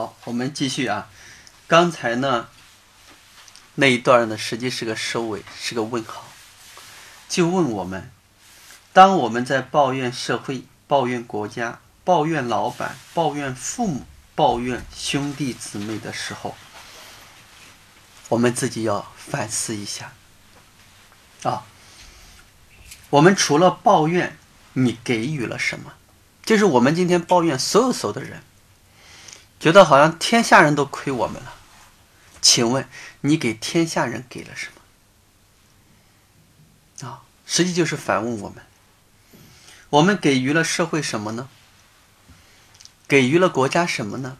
好，我们继续啊。刚才呢那一段呢，实际是个收尾，是个问号，就问我们：当我们在抱怨社会、抱怨国家、抱怨老板、抱怨父母、抱怨兄弟姊妹的时候，我们自己要反思一下啊。我们除了抱怨，你给予了什么？就是我们今天抱怨所有所有的人。觉得好像天下人都亏我们了，请问你给天下人给了什么？啊，实际就是反问我们：我们给予了社会什么呢？给予了国家什么呢？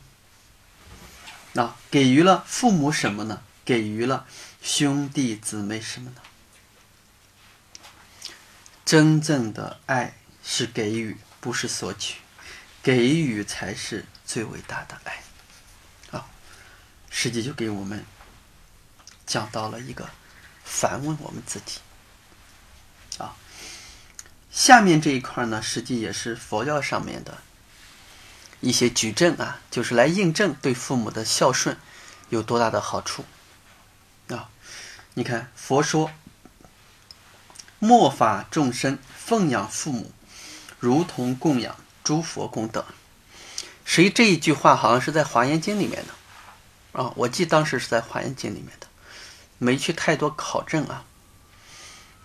啊，给予了父母什么呢？给予了兄弟姊妹什么呢？真正的爱是给予，不是索取，给予才是。最伟大的爱，啊，实际就给我们讲到了一个反问我们自己，啊，下面这一块呢，实际也是佛教上面的一些举证啊，就是来印证对父母的孝顺有多大的好处，啊，你看佛说，末法众生奉养父母，如同供养诸佛功德。实际这一句话好像是在《华严经》里面的，啊，我记当时是在《华严经》里面的，没去太多考证啊。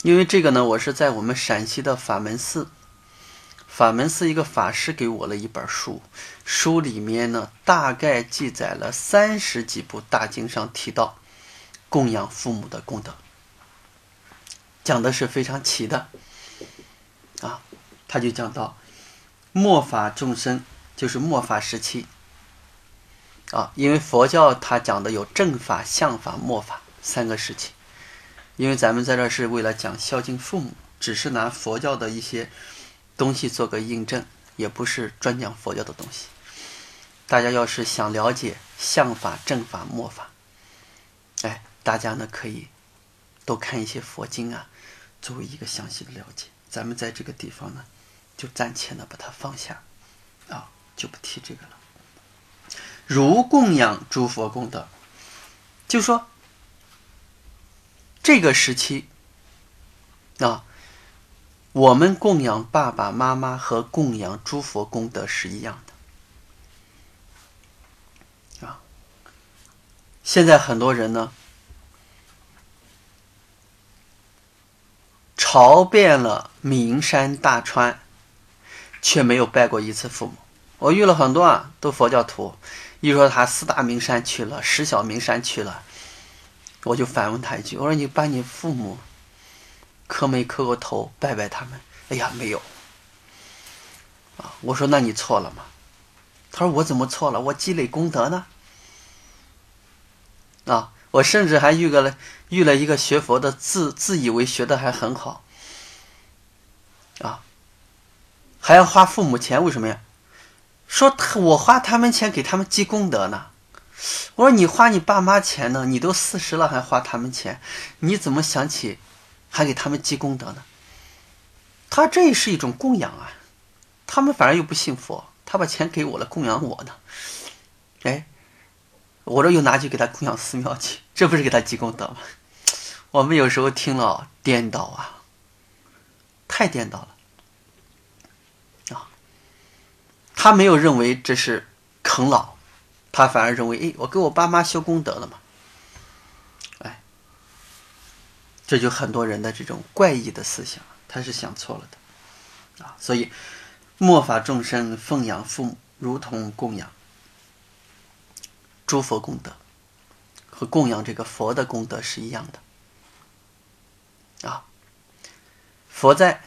因为这个呢，我是在我们陕西的法门寺，法门寺一个法师给我了一本书，书里面呢大概记载了三十几部大经上提到供养父母的功德，讲的是非常齐的，啊，他就讲到末法众生。就是末法时期，啊，因为佛教它讲的有正法、相法、末法三个时期。因为咱们在这是为了讲孝敬父母，只是拿佛教的一些东西做个印证，也不是专讲佛教的东西。大家要是想了解相法、正法、末法，哎，大家呢可以多看一些佛经啊，作为一个详细的了解。咱们在这个地方呢，就暂且呢把它放下，就不提这个了。如供养诸佛功德，就说这个时期啊，我们供养爸爸妈妈和供养诸佛功德是一样的啊。现在很多人呢，朝遍了名山大川，却没有拜过一次父母。我遇了很多啊，都佛教徒，一说他四大名山去了，十小名山去了，我就反问他一句：“我说你把你父母磕没磕过头，拜拜他们？”哎呀，没有。啊，我说那你错了吗？他说我怎么错了？我积累功德呢。啊，我甚至还遇个了，遇了一个学佛的，自自以为学的还很好，啊，还要花父母钱，为什么呀？说他我花他们钱给他们积功德呢，我说你花你爸妈钱呢？你都四十了还花他们钱，你怎么想起还给他们积功德呢？他这也是一种供养啊，他们反而又不信佛，他把钱给我了供养我呢，哎，我这又拿去给他供养寺庙去，这不是给他积功德吗？我们有时候听了颠倒啊，太颠倒了。他没有认为这是啃老，他反而认为，哎，我给我爸妈修功德了嘛，哎，这就很多人的这种怪异的思想，他是想错了的，啊，所以末法众生奉养父母，如同供养诸佛功德，和供养这个佛的功德是一样的，啊，佛在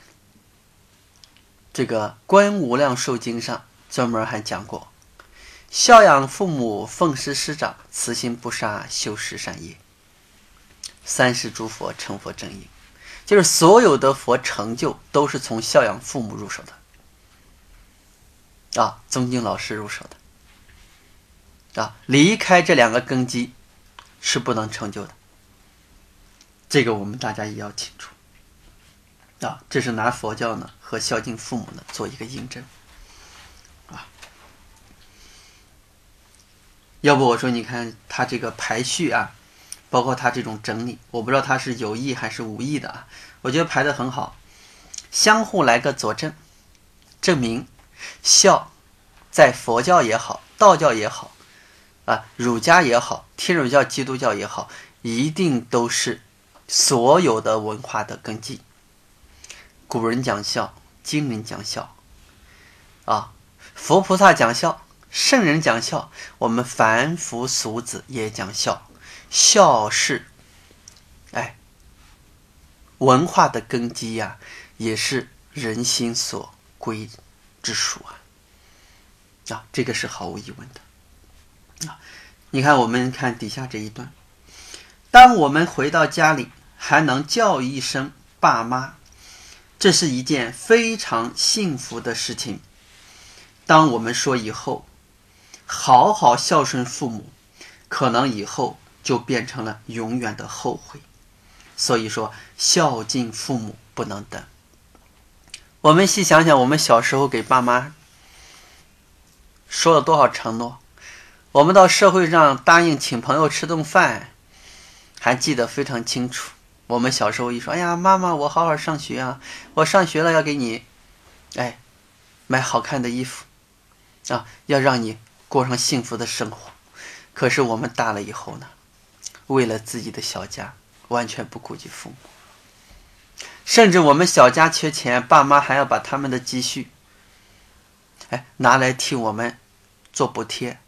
这个《观无量寿经》上。专门还讲过，孝养父母，奉师师长，慈心不杀，修十善业，三世诸佛成佛正因，就是所有的佛成就都是从孝养父母入手的，啊，宗敬老师入手的，啊，离开这两个根基是不能成就的，这个我们大家也要清楚，啊，这是拿佛教呢和孝敬父母呢做一个印证。要不我说，你看他这个排序啊，包括他这种整理，我不知道他是有意还是无意的啊。我觉得排的很好，相互来个佐证，证明孝在佛教也好，道教也好，啊，儒家也好，天主教、基督教也好，一定都是所有的文化的根基。古人讲孝，今人讲孝，啊，佛菩萨讲孝。圣人讲孝，我们凡夫俗子也讲孝。孝是，哎，文化的根基呀，也是人心所归之属啊。啊，这个是毫无疑问的。啊，你看，我们看底下这一段：当我们回到家里，还能叫一声爸妈，这是一件非常幸福的事情。当我们说以后。好好孝顺父母，可能以后就变成了永远的后悔。所以说，孝敬父母不能等。我们细想想，我们小时候给爸妈说了多少承诺？我们到社会上答应请朋友吃顿饭，还记得非常清楚。我们小时候一说：“哎呀，妈妈，我好好上学啊！我上学了要给你，哎，买好看的衣服啊，要让你。”过上幸福的生活，可是我们大了以后呢？为了自己的小家，完全不顾及父母，甚至我们小家缺钱，爸妈还要把他们的积蓄，哎，拿来替我们做补贴，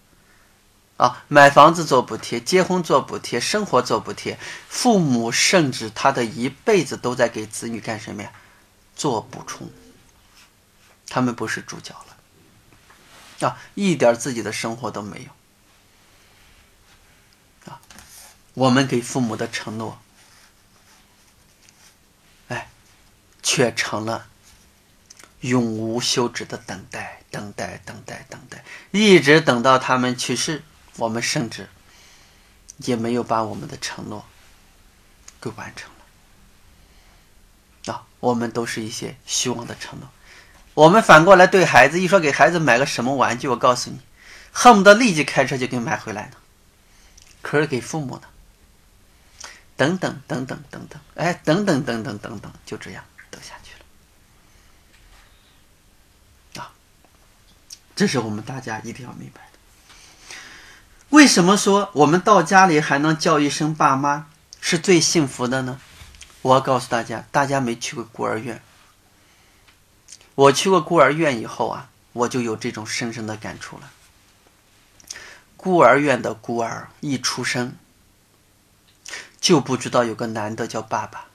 啊，买房子做补贴，结婚做补贴，生活做补贴。父母甚至他的一辈子都在给子女干什么呀？做补充。他们不是主角了。啊，一点自己的生活都没有。啊，我们给父母的承诺，哎，却成了永无休止的等待，等待，等待，等待，一直等到他们去世，我们甚至也没有把我们的承诺给完成了。啊，我们都是一些虚妄的承诺。我们反过来对孩子一说，给孩子买个什么玩具，我告诉你，恨不得立即开车就给买回来呢。可是给父母呢？等等等等等等，哎，等等等等等等，就这样等下去了。啊，这是我们大家一定要明白的。为什么说我们到家里还能叫一声爸妈是最幸福的呢？我要告诉大家，大家没去过孤儿院。我去过孤儿院以后啊，我就有这种深深的感触了。孤儿院的孤儿一出生，就不知道有个男的叫爸爸，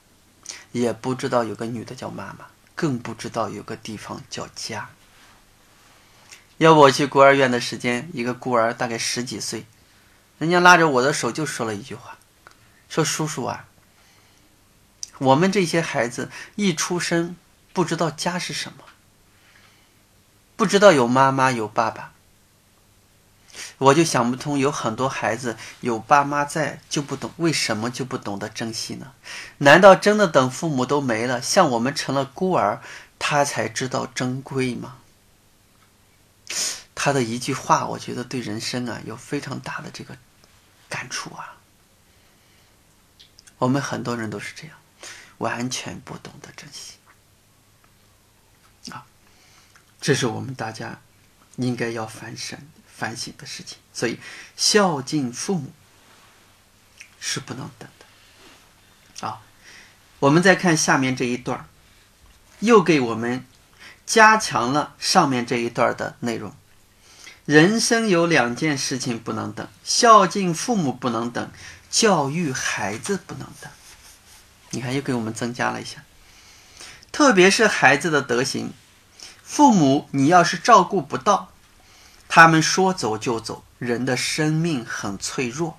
也不知道有个女的叫妈妈，更不知道有个地方叫家。要不我去孤儿院的时间，一个孤儿大概十几岁，人家拉着我的手就说了一句话，说：“叔叔啊，我们这些孩子一出生不知道家是什么。”不知道有妈妈有爸爸，我就想不通，有很多孩子有爸妈在就不懂为什么就不懂得珍惜呢？难道真的等父母都没了，像我们成了孤儿，他才知道珍贵吗？他的一句话，我觉得对人生啊有非常大的这个感触啊。我们很多人都是这样，完全不懂得珍惜。这是我们大家应该要反省、反省的事情。所以，孝敬父母是不能等的。啊，我们再看下面这一段又给我们加强了上面这一段的内容。人生有两件事情不能等：孝敬父母不能等，教育孩子不能等。你看，又给我们增加了一下，特别是孩子的德行。父母，你要是照顾不到，他们说走就走。人的生命很脆弱，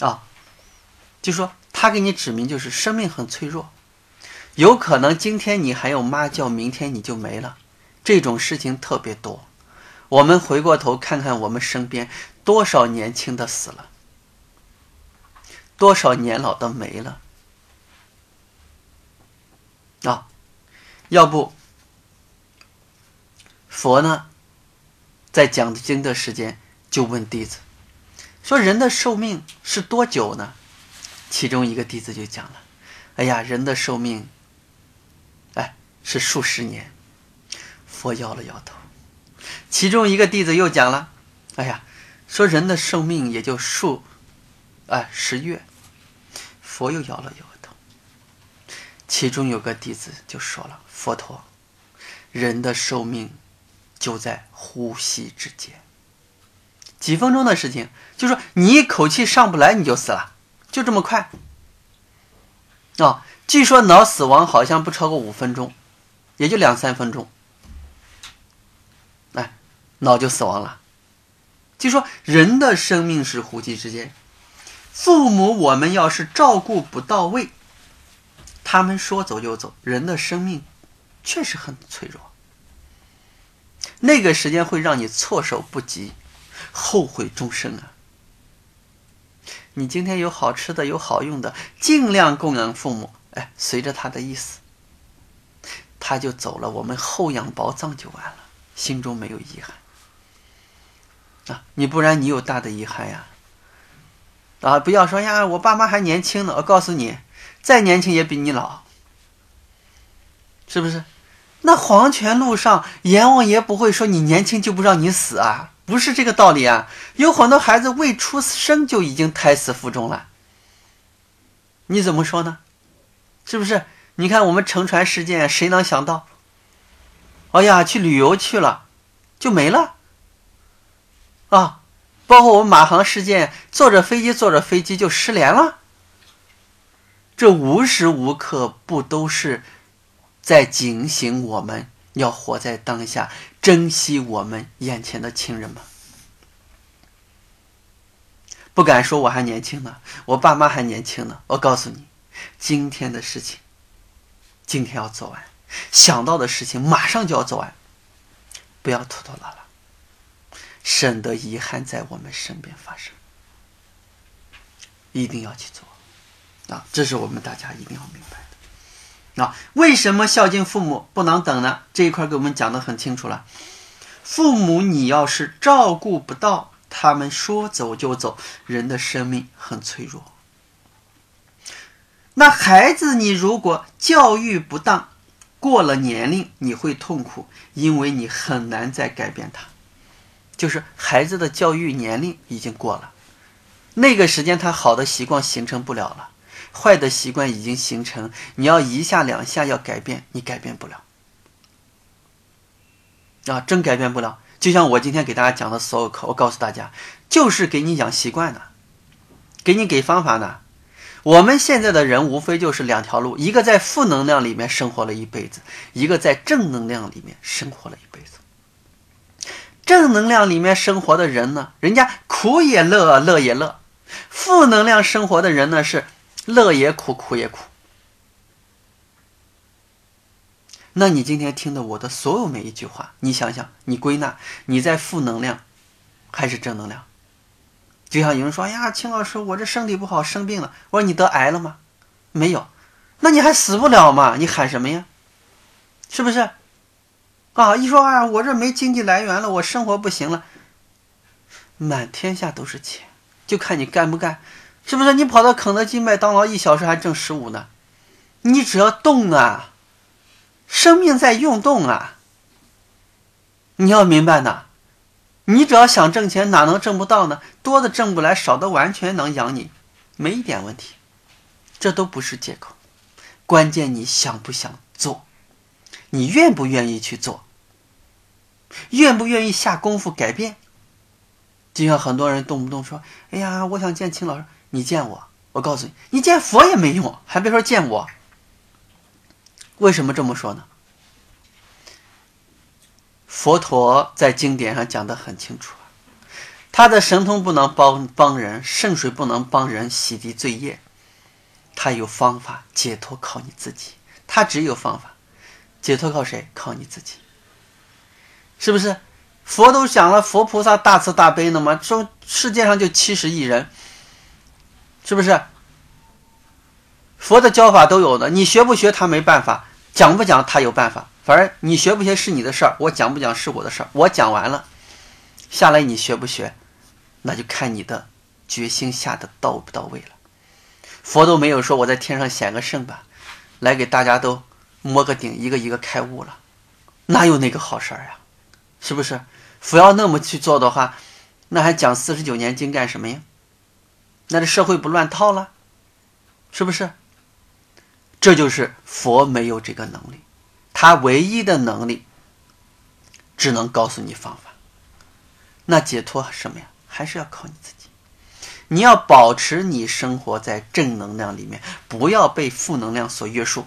啊，就说他给你指明就是生命很脆弱，有可能今天你还有妈叫，明天你就没了，这种事情特别多。我们回过头看看我们身边多少年轻的死了，多少年老的没了，啊，要不。佛呢，在讲经的时间就问弟子说：“人的寿命是多久呢？”其中一个弟子就讲了：“哎呀，人的寿命，哎，是数十年。”佛摇了摇头。其中一个弟子又讲了：“哎呀，说人的寿命也就数，哎，十月。”佛又摇了摇头。其中有个弟子就说了：“佛陀，人的寿命就在呼吸之间，几分钟的事情，就说你一口气上不来你就死了，就这么快。啊，据说脑死亡好像不超过五分钟，也就两三分钟。”哎脑就死亡了。就说人的生命是呼吸之间，父母我们要是照顾不到位，他们说走就走，人的生命确实很脆弱。那个时间会让你措手不及，后悔终生啊！你今天有好吃的，有好用的，尽量供养父母。哎，随着他的意思，他就走了，我们厚养薄葬就完了，心中没有遗憾。啊，你不然你有大的遗憾呀！啊，不要说呀，我爸妈还年轻呢。我告诉你，再年轻也比你老，是不是？那黄泉路上，阎王爷不会说你年轻就不让你死啊，不是这个道理啊。有很多孩子未出生就已经胎死腹中了，你怎么说呢？是不是？你看我们乘船事件，谁能想到？哎呀，去旅游去了，就没了。啊，包括我们马航事件，坐着飞机坐着飞机就失联了。这无时无刻不都是在警醒我们要活在当下，珍惜我们眼前的亲人吗？不敢说我还年轻呢，我爸妈还年轻呢。我告诉你，今天的事情，今天要做完；想到的事情，马上就要做完，不要拖拖拉拉。省得遗憾在我们身边发生，一定要去做啊！这是我们大家一定要明白啊！为什么孝敬父母不能等呢？这一块给我们讲的很清楚了。父母你要是照顾不到，他们说走就走，人的生命很脆弱。那孩子你如果教育不当，过了年龄你会痛苦，因为你很难再改变他。就是孩子的教育年龄已经过了，那个时间他好的习惯形成不了了，坏的习惯已经形成，你要一下两下要改变，你改变不了，啊，真改变不了。就像我今天给大家讲的所有课，我告诉大家，就是给你养习惯的，给你给方法呢。我们现在的人无非就是两条路，一个在负能量里面生活了一辈子，一个在正能量里面生活了一辈子。正能量里面生活的人呢，人家苦也乐，乐也乐；负能量生活的人呢，是乐也苦，苦也苦。那你今天听的我的所有每一句话，你想想，你归纳你在负能量还是正能量？就像有人说呀，秦老师，我这身体不好，生病了。我说你得癌了吗？没有，那你还死不了吗？你喊什么呀？是不是？啊！一说啊，我这没经济来源了，我生活不行了。满天下都是钱，就看你干不干，是不是？你跑到肯德基、麦当劳，一小时还挣十五呢。你只要动啊，生命在运动啊。你要明白呢，你只要想挣钱，哪能挣不到呢？多的挣不来，少的完全能养你，没一点问题。这都不是借口，关键你想不想做，你愿不愿意去做。愿不愿意下功夫改变？就像很多人动不动说：“哎呀，我想见秦老师。”你见我，我告诉你，你见佛也没用，还别说见我。为什么这么说呢？佛陀在经典上讲的很清楚，他的神通不能帮帮人，圣水不能帮人洗涤罪业，他有方法解脱，靠你自己。他只有方法解脱，靠谁？靠你自己。是不是？佛都讲了，佛菩萨大慈大悲的嘛，说世界上就七十亿人，是不是？佛的教法都有的，你学不学他没办法，讲不讲他有办法。反正你学不学是你的事儿，我讲不讲是我的事儿。我讲完了，下来你学不学，那就看你的决心下的到不到位了。佛都没有说我在天上显个圣吧，来给大家都摸个顶，一个一个开悟了，哪有那个好事儿呀？是不是？佛要那么去做的话，那还讲四十九年经干什么呀？那这社会不乱套了？是不是？这就是佛没有这个能力，他唯一的能力只能告诉你方法。那解脱什么呀？还是要靠你自己。你要保持你生活在正能量里面，不要被负能量所约束。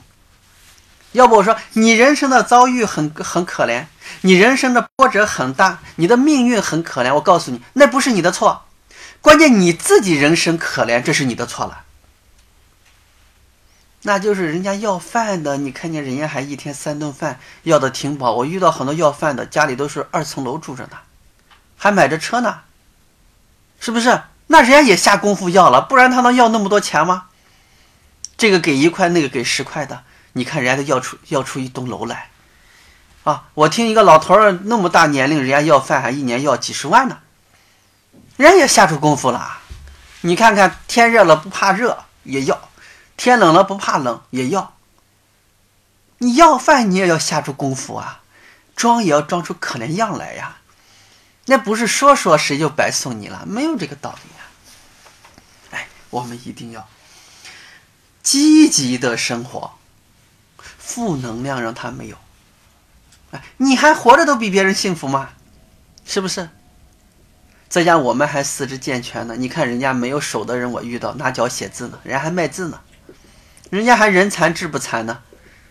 要不我说你人生的遭遇很很可怜，你人生的波折很大，你的命运很可怜。我告诉你，那不是你的错，关键你自己人生可怜，这是你的错了。那就是人家要饭的，你看见人家还一天三顿饭，要的挺饱。我遇到很多要饭的，家里都是二层楼住着呢，还买着车呢，是不是？那人家也下功夫要了，不然他能要那么多钱吗？这个给一块，那个给十块的，你看人家都要出要出一栋楼来，啊！我听一个老头儿那么大年龄，人家要饭还一年要几十万呢，人也下出功夫了。你看看天热了不怕热也要。天冷了不怕冷也要，你要饭你也要下出功夫啊，装也要装出可怜样来呀，那不是说说谁就白送你了，没有这个道理呀。哎，我们一定要积极的生活，负能量让他没有。哎，你还活着都比别人幸福吗？是不是？在家我们还四肢健全呢，你看人家没有手的人，我遇到拿脚写字呢，人家还卖字呢。人家还人残志不残呢，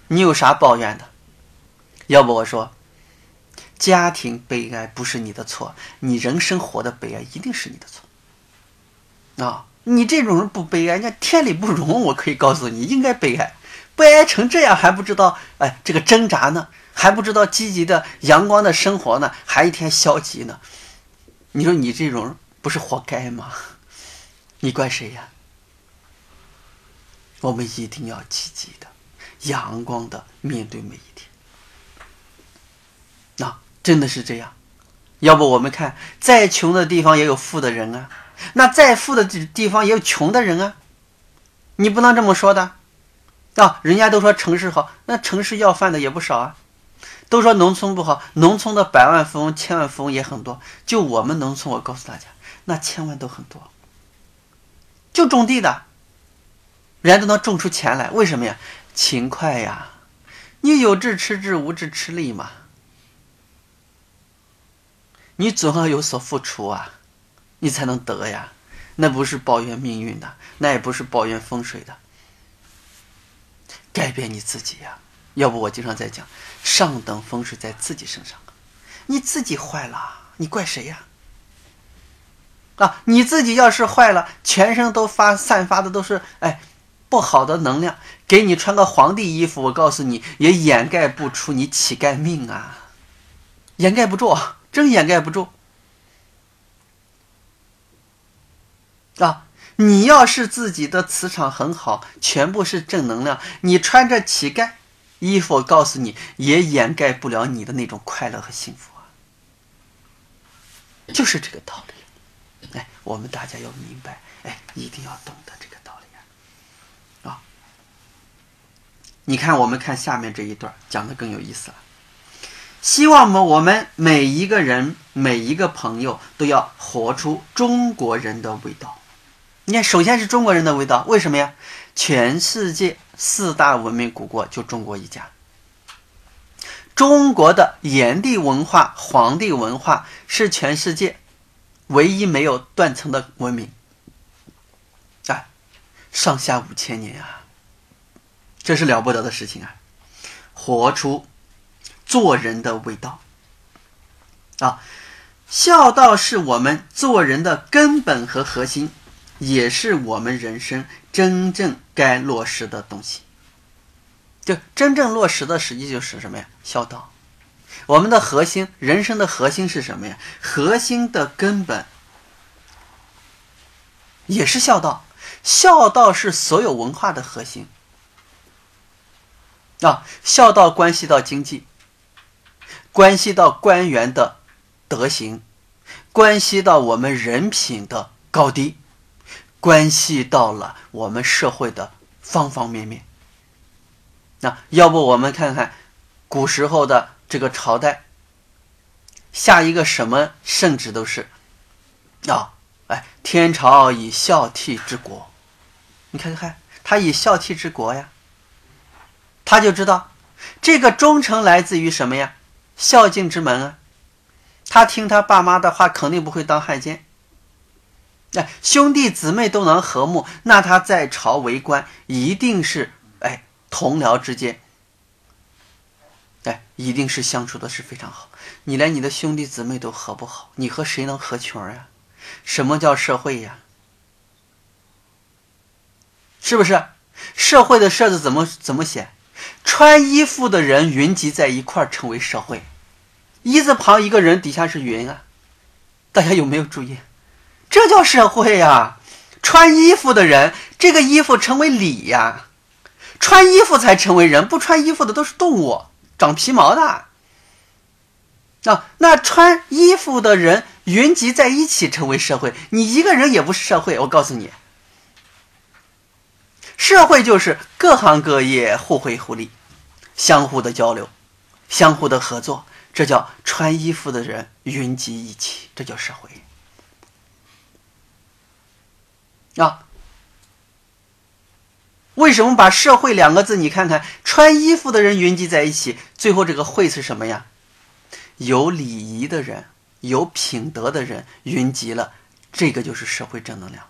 你有啥抱怨的？要不我说，家庭悲哀不是你的错，你人生活的悲哀一定是你的错。啊，你这种人不悲哀，人家天理不容。我可以告诉你，应该悲哀，悲哀成这样还不知道哎，这个挣扎呢，还不知道积极的阳光的生活呢，还一天消极呢。你说你这种人不是活该吗？你怪谁呀？我们一定要积极的、阳光的面对每一天。那真的是这样。要不我们看，再穷的地方也有富的人啊，那再富的地地方也有穷的人啊。你不能这么说的啊！人家都说城市好，那城市要饭的也不少啊。都说农村不好，农村的百万富翁、千万富翁也很多。就我们农村，我告诉大家，那千万都很多，就种地的。人家都能种出钱来，为什么呀？勤快呀！你有志吃志，无志吃力嘛。你总要有所付出啊，你才能得呀。那不是抱怨命运的，那也不是抱怨风水的。改变你自己呀！要不我经常在讲，上等风水在自己身上。你自己坏了，你怪谁呀？啊，你自己要是坏了，全身都发散发的都是哎。不好的能量，给你穿个皇帝衣服，我告诉你，也掩盖不出你乞丐命啊，掩盖不住，真掩盖不住啊！你要是自己的磁场很好，全部是正能量，你穿着乞丐衣服，我告诉你，也掩盖不了你的那种快乐和幸福啊，就是这个道理。哎，我们大家要明白，哎，一定要懂得这个道理啊。你看，我们看下面这一段讲的更有意思了。希望么，我们每一个人、每一个朋友都要活出中国人的味道。你看，首先是中国人的味道，为什么呀？全世界四大文明古国就中国一家。中国的炎帝文化、黄帝文化是全世界唯一没有断层的文明。哎，上下五千年啊！这是了不得的事情啊！活出做人的味道啊！孝道是我们做人的根本和核心，也是我们人生真正该落实的东西。就真正落实的，实际就是什么呀？孝道。我们的核心，人生的核心是什么呀？核心的根本也是孝道。孝道是所有文化的核心。啊，孝道关系到经济，关系到官员的德行，关系到我们人品的高低，关系到了我们社会的方方面面。那要不我们看看古时候的这个朝代，下一个什么圣旨都是啊，哎，天朝以孝悌治国。你看看，他以孝悌治国呀，他就知道这个忠诚来自于什么呀？孝敬之门啊。他听他爸妈的话，肯定不会当汉奸。哎，兄弟姊妹都能和睦，那他在朝为官，一定是哎同僚之间，哎一定是相处的是非常好。你连你的兄弟姊妹都和不好，你和谁能合群呀？什么叫社会呀？是不是？社会的“社”字怎么怎么写？穿衣服的人云集在一块儿，成为社会。一字旁一个人，底下是云啊，大家有没有注意？这叫社会呀！穿衣服的人，这个衣服成为礼呀，穿衣服才成为人，不穿衣服的都是动物，长皮毛的。啊，那穿衣服的人云集在一起成为社会，你一个人也不是社会。我告诉你，社会就是各行各业互惠互利，相互的交流，相互的合作。这叫穿衣服的人云集一起，这叫社会啊！为什么把“社会”两个字？你看看，穿衣服的人云集在一起，最后这个“会”是什么呀？有礼仪的人、有品德的人云集了，这个就是社会正能量。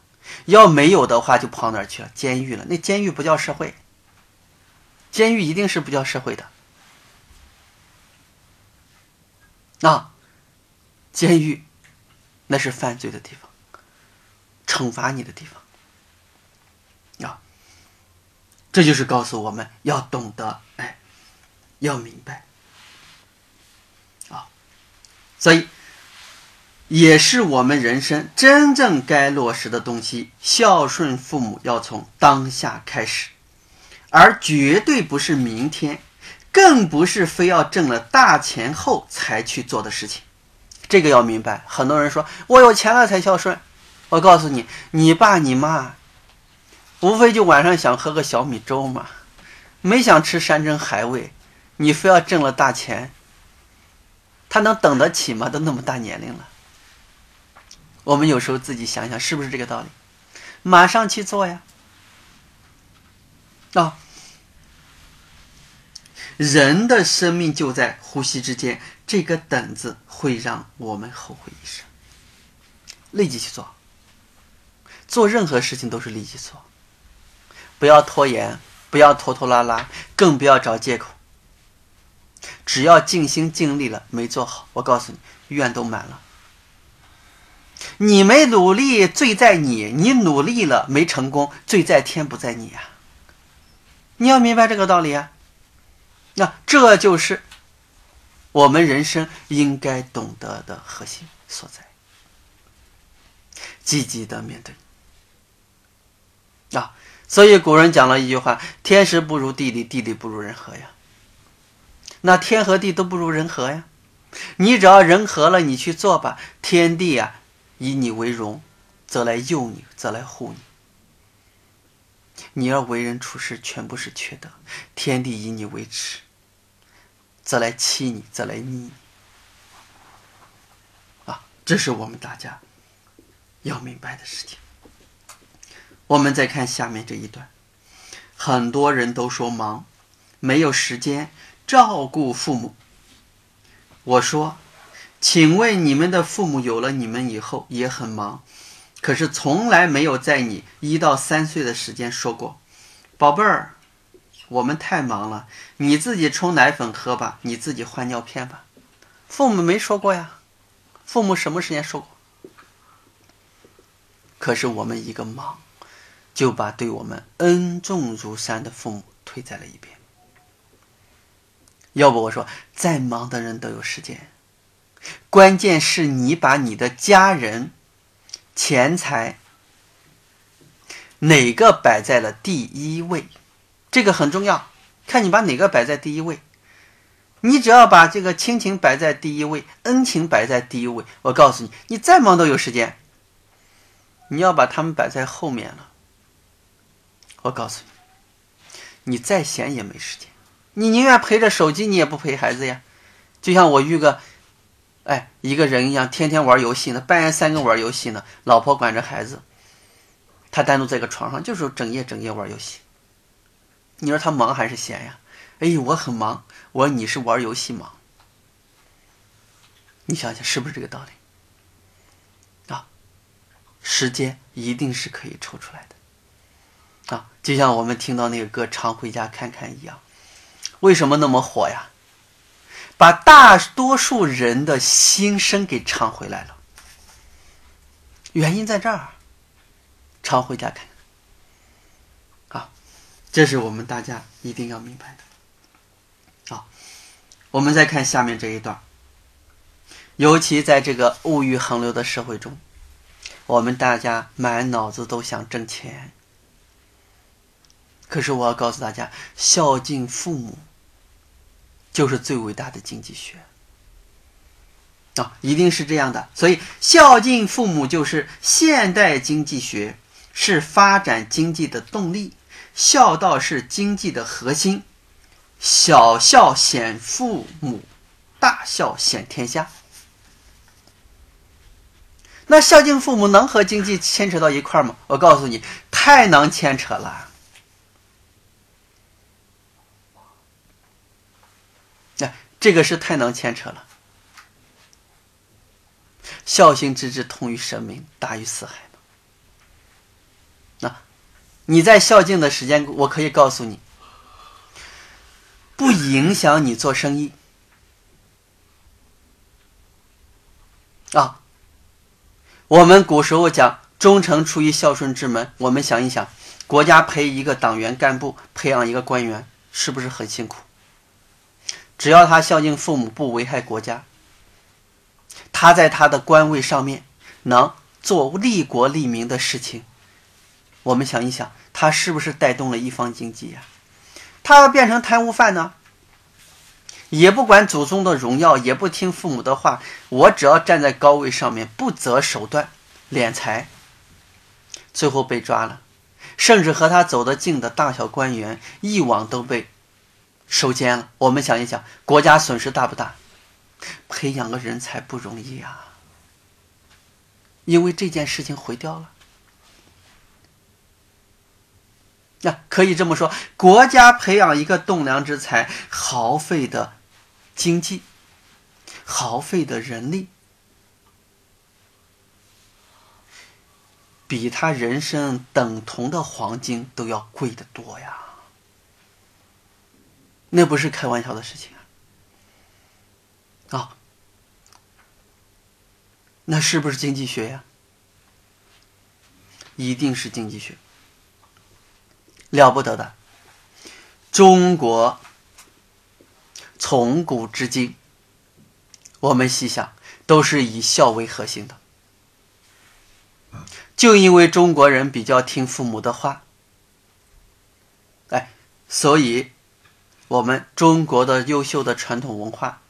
要没有的话，就跑哪儿去了？监狱了。那监狱不叫社会，监狱一定是不叫社会的。啊，监狱，那是犯罪的地方，惩罚你的地方。啊，这就是告诉我们要懂得，哎，要明白。啊，所以也是我们人生真正该落实的东西。孝顺父母要从当下开始，而绝对不是明天。更不是非要挣了大钱后才去做的事情，这个要明白。很多人说我有钱了才孝顺，我告诉你，你爸你妈，无非就晚上想喝个小米粥嘛，没想吃山珍海味。你非要挣了大钱，他能等得起吗？都那么大年龄了。我们有时候自己想想，是不是这个道理？马上去做呀！啊。人的生命就在呼吸之间，这个“等”字会让我们后悔一生。立即去做，做任何事情都是立即做，不要拖延，不要拖拖拉拉，更不要找借口。只要尽心尽力了，没做好，我告诉你，愿都满了。你没努力，罪在你；你努力了，没成功，罪在天，不在你呀。你要明白这个道理啊。那这就是我们人生应该懂得的核心所在。积极的面对，所以古人讲了一句话：“天时不如地利，地利不如人和呀。”那天和地都不如人和呀，你只要人和了，你去做吧，天地啊以你为荣，则来佑你，则来护你。你要为人处事全部是缺德，天地以你为耻。则来欺你，则来逆你，啊，这是我们大家要明白的事情。我们再看下面这一段，很多人都说忙，没有时间照顾父母。我说，请问你们的父母有了你们以后也很忙，可是从来没有在你一到三岁的时间说过，宝贝儿。我们太忙了，你自己冲奶粉喝吧，你自己换尿片吧。父母没说过呀，父母什么时间说过？可是我们一个忙，就把对我们恩重如山的父母推在了一边。要不我说，再忙的人都有时间，关键是你把你的家人、钱财哪个摆在了第一位。这个很重要，看你把哪个摆在第一位。你只要把这个亲情摆在第一位，恩情摆在第一位，我告诉你，你再忙都有时间。你要把他们摆在后面了，我告诉你，你再闲也没时间。你宁愿陪着手机，你也不陪孩子呀。就像我遇个，哎，一个人一样，天天玩游戏呢，半夜三更玩游戏呢，老婆管着孩子，他单独在个床上，就是整夜整夜玩游戏。你说他忙还是闲呀？哎，我很忙。我说你是玩游戏忙。你想想是不是这个道理？啊，时间一定是可以抽出来的。啊，就像我们听到那个歌《常回家看看》一样，为什么那么火呀？把大多数人的心声给唱回来了。原因在这儿，常回家看看》啊。这是我们大家一定要明白的。好，我们再看下面这一段。尤其在这个物欲横流的社会中，我们大家满脑子都想挣钱。可是我要告诉大家，孝敬父母就是最伟大的经济学啊，一定是这样的。所以，孝敬父母就是现代经济学，是发展经济的动力。孝道是经济的核心，小孝显父母，大孝显天下。那孝敬父母能和经济牵扯到一块吗？我告诉你，太能牵扯了。那这个是太能牵扯了。孝心之志通于神明，大于四海那。你在孝敬的时间，我可以告诉你，不影响你做生意啊。我们古时候讲忠诚出于孝顺之门，我们想一想，国家培一个党员干部，培养一个官员，是不是很辛苦？只要他孝敬父母，不危害国家，他在他的官位上面能做利国利民的事情。我们想一想，他是不是带动了一方经济呀？他要变成贪污犯呢？也不管祖宗的荣耀，也不听父母的话，我只要站在高位上面，不择手段敛财，最后被抓了，甚至和他走得近的大小官员一网都被收监了。我们想一想，国家损失大不大？培养个人才不容易啊，因为这件事情毁掉了。那可以这么说，国家培养一个栋梁之才，耗费的经济、耗费的人力，比他人生等同的黄金都要贵得多呀！那不是开玩笑的事情啊！啊，那是不是经济学呀？一定是经济学。了不得的，中国从古至今，我们细想都是以孝为核心的。就因为中国人比较听父母的话，哎，所以我们中国的优秀的传统文化，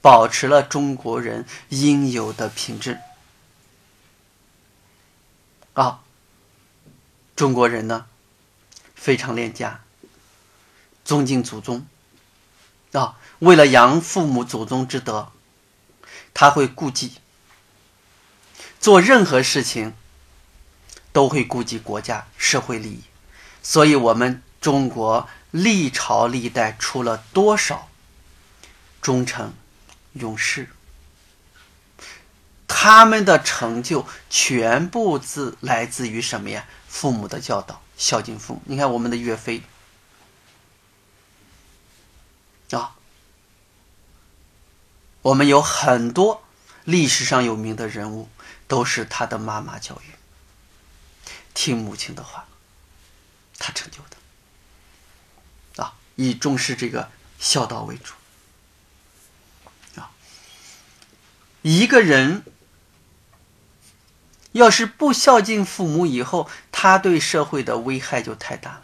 保持了中国人应有的品质。啊，中国人呢？非常恋家，尊敬祖宗，啊，为了扬父母祖宗之德，他会顾忌，做任何事情都会顾及国家社会利益，所以，我们中国历朝历代出了多少忠臣勇士，他们的成就全部自来自于什么呀？父母的教导。孝敬父母，你看我们的岳飞啊，我们有很多历史上有名的人物，都是他的妈妈教育，听母亲的话，他成就的，以重视这个孝道为主啊，一个人。要是不孝敬父母，以后他对社会的危害就太大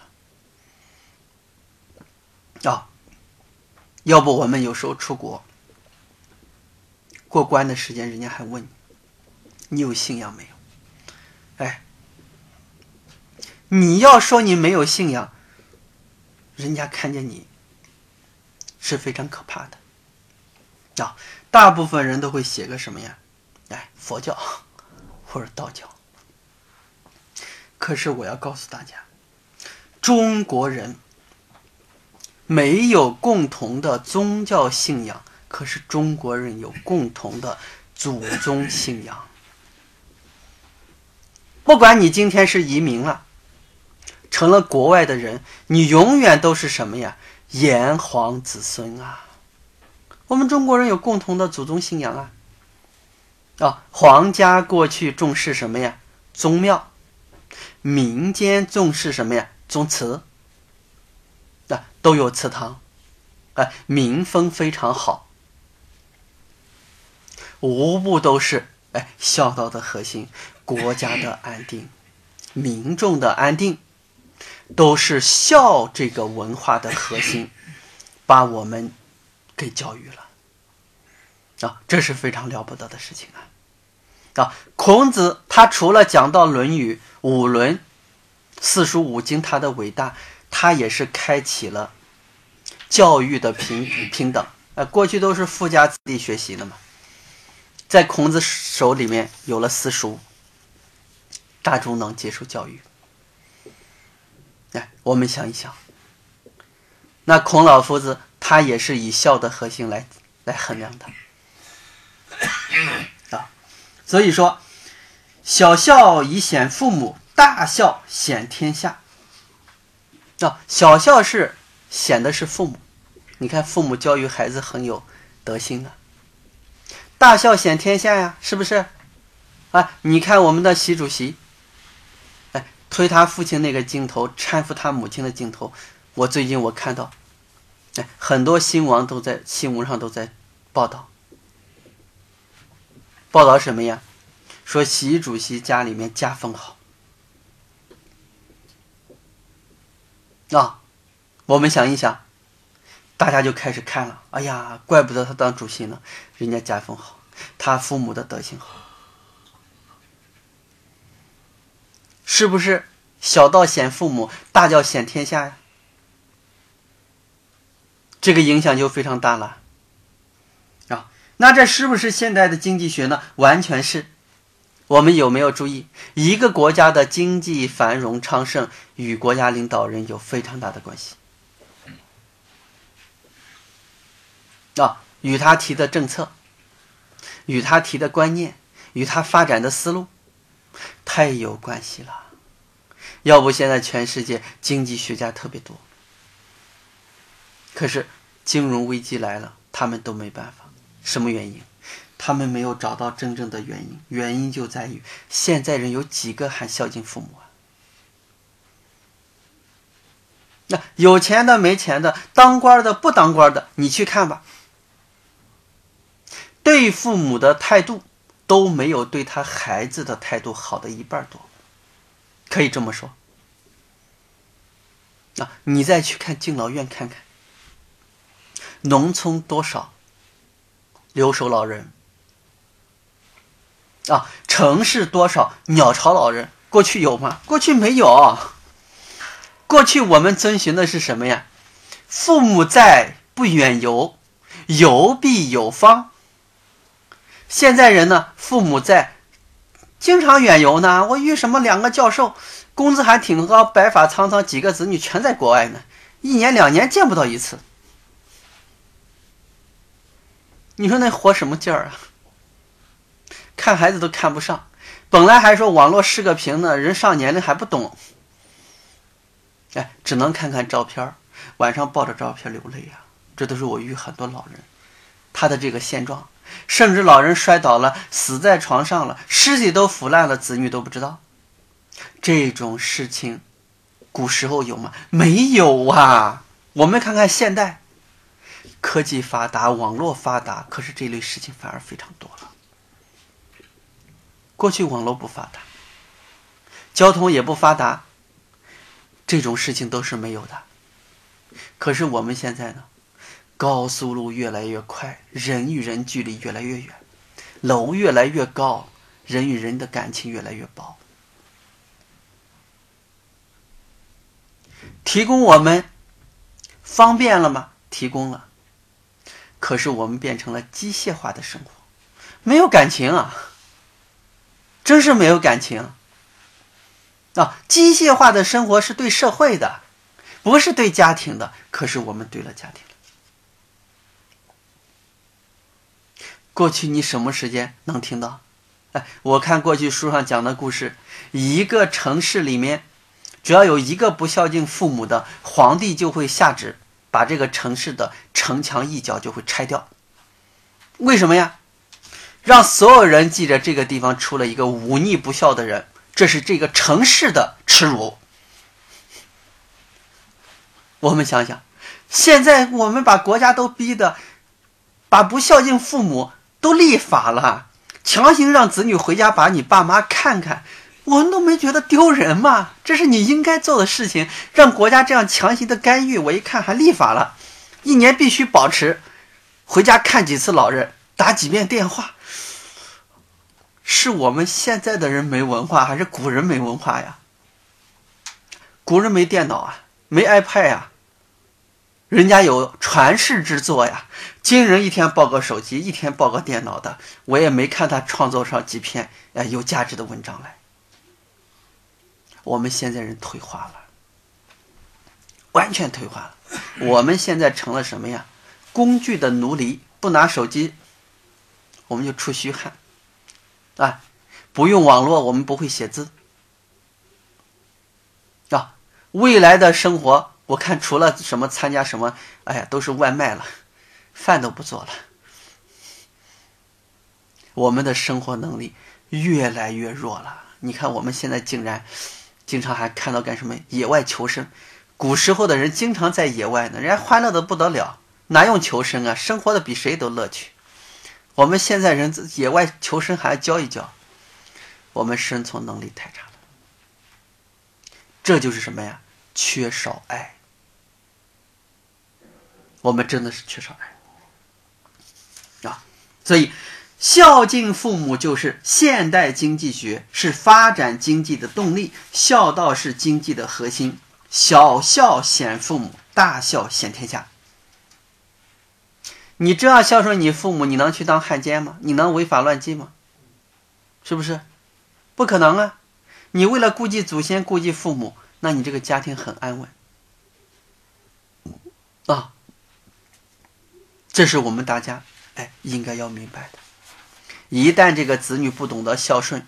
了。啊，要不我们有时候出国过关的时间，人家还问你，你有信仰没有？哎，你要说你没有信仰，人家看见你是非常可怕的。啊，大部分人都会写个什么呀？哎，佛教或者道教。可是我要告诉大家，中国人没有共同的宗教信仰，可是中国人有共同的祖宗信仰。不管你今天是移民了，成了国外的人，你永远都是什么呀？炎黄子孙啊！我们中国人有共同的祖宗信仰啊！啊，皇家过去重视什么呀？宗庙。民间重视什么呀？宗祠，啊，都有祠堂，哎，民风非常好，无不都是哎孝道的核心，国家的安定，民众的安定，都是孝这个文化的核心，把我们给教育了，啊，这是非常了不得的事情啊。啊，孔子他除了讲到《论语》五伦、四书五经，他的伟大，他也是开启了教育的平 平等。呃，过去都是富家子弟学习的嘛，在孔子手里面有了四书，大众能接受教育。来，我们想一想，那孔老夫子他也是以孝的核心来来衡量的 啊。所以说，小孝以显父母，大孝显天下。啊，小孝是显的是父母，你看父母教育孩子很有德行啊。大孝显天下呀，是不是？啊，你看我们的习主席，哎，推他父亲那个镜头，搀扶他母亲的镜头，我最近我看到，哎，很多新闻都在新闻上都在报道。报道什么呀？说习主席家里面家风好。啊，我们想一想，大家就开始看了。哎呀，怪不得他当主席呢，人家家风好，他父母的德行好，是不是？小道显父母，大叫显天下呀。这个影响就非常大了啊。那这是不是现代的经济学呢？完全是。我们有没有注意，一个国家的经济繁荣昌盛与国家领导人有非常大的关系啊？与他提的政策，与他提的观念，与他发展的思路，太有关系了。要不现在全世界经济学家特别多，可是金融危机来了，他们都没办法。什么原因？他们没有找到真正的原因。原因就在于现在人有几个还孝敬父母啊？那有钱的、没钱的、当官的、不当官的，你去看吧。对父母的态度都没有对他孩子的态度好的一半多，可以这么说。啊你再去看敬老院看看，农村多少？留守老人啊，城市多少鸟巢老人？过去有吗？过去没有。过去我们遵循的是什么呀？父母在，不远游，游必有方。现在人呢，父母在，经常远游呢。我遇什么两个教授，工资还挺高，白发苍苍，几个子女全在国外呢，一年两年见不到一次。你说那活什么劲儿啊？看孩子都看不上，本来还说网络视个屏呢，人上年龄还不懂，哎，只能看看照片晚上抱着照片流泪呀。这都是我遇很多老人，他的这个现状，甚至老人摔倒了，死在床上了，尸体都腐烂了，子女都不知道。这种事情，古时候有吗？没有啊。我们看看现代。科技发达，网络发达，可是这类事情反而非常多了。过去网络不发达，交通也不发达，这种事情都是没有的。可是我们现在呢，高速路越来越快，人与人距离越来越远，楼越来越高，人与人的感情越来越薄。提供我们方便了吗？提供了。可是我们变成了机械化的生活，没有感情啊！真是没有感情啊！机械化的生活是对社会的，不是对家庭的。可是我们对了家庭。过去你什么时间能听到？哎，我看过去书上讲的故事，一个城市里面，只要有一个不孝敬父母的，皇帝就会下旨，把这个城市的城墙一角就会拆掉。为什么呀？让所有人记着这个地方出了一个忤逆不孝的人，这是这个城市的耻辱。我们想想，现在我们把国家都逼的，把不孝敬父母。都立法了，强行让子女回家把你爸妈看看，我们都没觉得丢人吗？这是你应该做的事情。让国家这样强行的干预，我一看还立法了，一年必须保持回家看几次老人，打几遍电话。是我们现在的人没文化，还是古人没文化呀？古人没电脑啊，没 iPad 呀。人家有传世之作呀，今人一天抱个手机，一天抱个电脑的，我也没看他创作上几篇哎有价值的文章来。我们现在人退化了，完全退化了。我们现在成了什么呀？工具的奴隶，不拿手机，我们就出虚汗。啊，不用网络，我们不会写字。啊，未来的生活。我看除了什么参加什么，哎呀，都是外卖了，饭都不做了。我们的生活能力越来越弱了。你看我们现在竟然经常还看到干什么野外求生。古时候的人经常在野外呢，人家欢乐的不得了，哪用求生啊？生活的比谁都乐趣。我们现在人野外求生还要教一教，我们生存能力太差了。这就是什么呀？缺少爱。我们真的是缺少爱啊！所以，孝敬父母就是现代经济学，是发展经济的动力。孝道是经济的核心。小孝显父母，大孝显天下。你这样孝顺你父母，你能去当汉奸吗？你能违法乱纪吗？是不是？不可能啊！你为了顾及祖先、顾及父母，那你这个家庭很安稳啊。这是我们大家哎应该要明白的。一旦这个子女不懂得孝顺，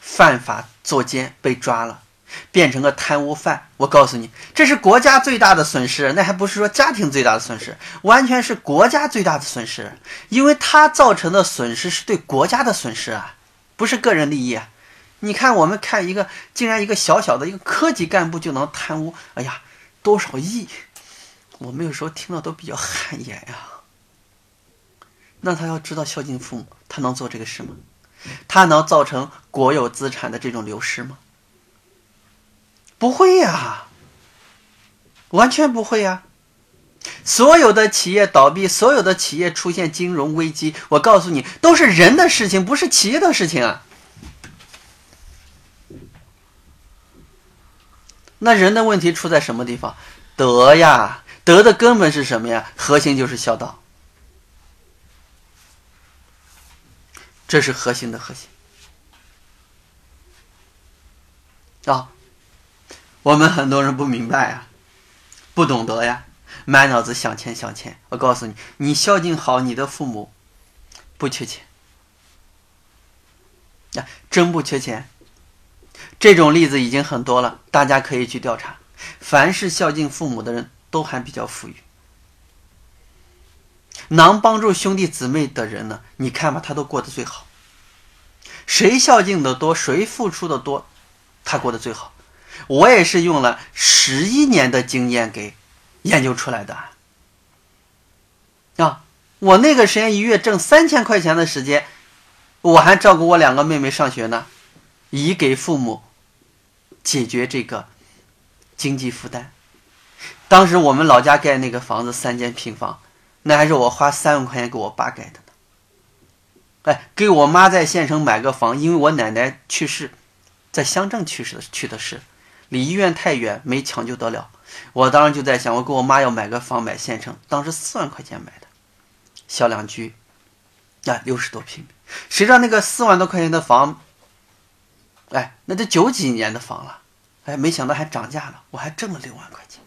犯法作奸被抓了，变成个贪污犯，我告诉你，这是国家最大的损失。那还不是说家庭最大的损失，完全是国家最大的损失，因为他造成的损失是对国家的损失啊，不是个人利益啊。你看，我们看一个，竟然一个小小的一个科级干部就能贪污，哎呀，多少亿！我们有时候听到都比较 汗颜呀。那他要知道孝敬父母，他能做这个事吗？他能造成国有资产的这种流失吗？不会呀，完全不会呀。所有的企业倒闭，所有的企业出现金融危机，我告诉你，都是人的事情，不是企业的事情啊。那人的问题出在什么地方？德呀。德的根本是什么呀？核心就是孝道，这是核心的核心啊！我们很多人不明白啊，不懂得呀，满脑子想钱想钱。我告诉你，你孝敬好你的父母，不缺钱啊，真不缺钱。这种例子已经很多了，大家可以去调查。凡是孝敬父母的人。都还比较富裕，能帮助兄弟姊妹的人呢？你看吧，他都过得最好。谁孝敬的多，谁付出的多，他过得最好。我也是用了十一年的经验给研究出来的。啊，我那个时间一月挣三千块钱的时间，我还照顾我两个妹妹上学呢，以给父母解决这个经济负担。当时我们老家盖那个房子三间平房，那还是我花三万块钱给我爸盖的呢。哎，给我妈在县城买个房，因为我奶奶去世，在乡镇去世的去的是，离医院太远，没抢救得了。我当时就在想，我给我妈要买个房，买县城，当时四万块钱买的，小两居，啊，六十多平米。谁知道那个四万多块钱的房，哎，那都九几年的房了，哎，没想到还涨价了，我还挣了六万块钱。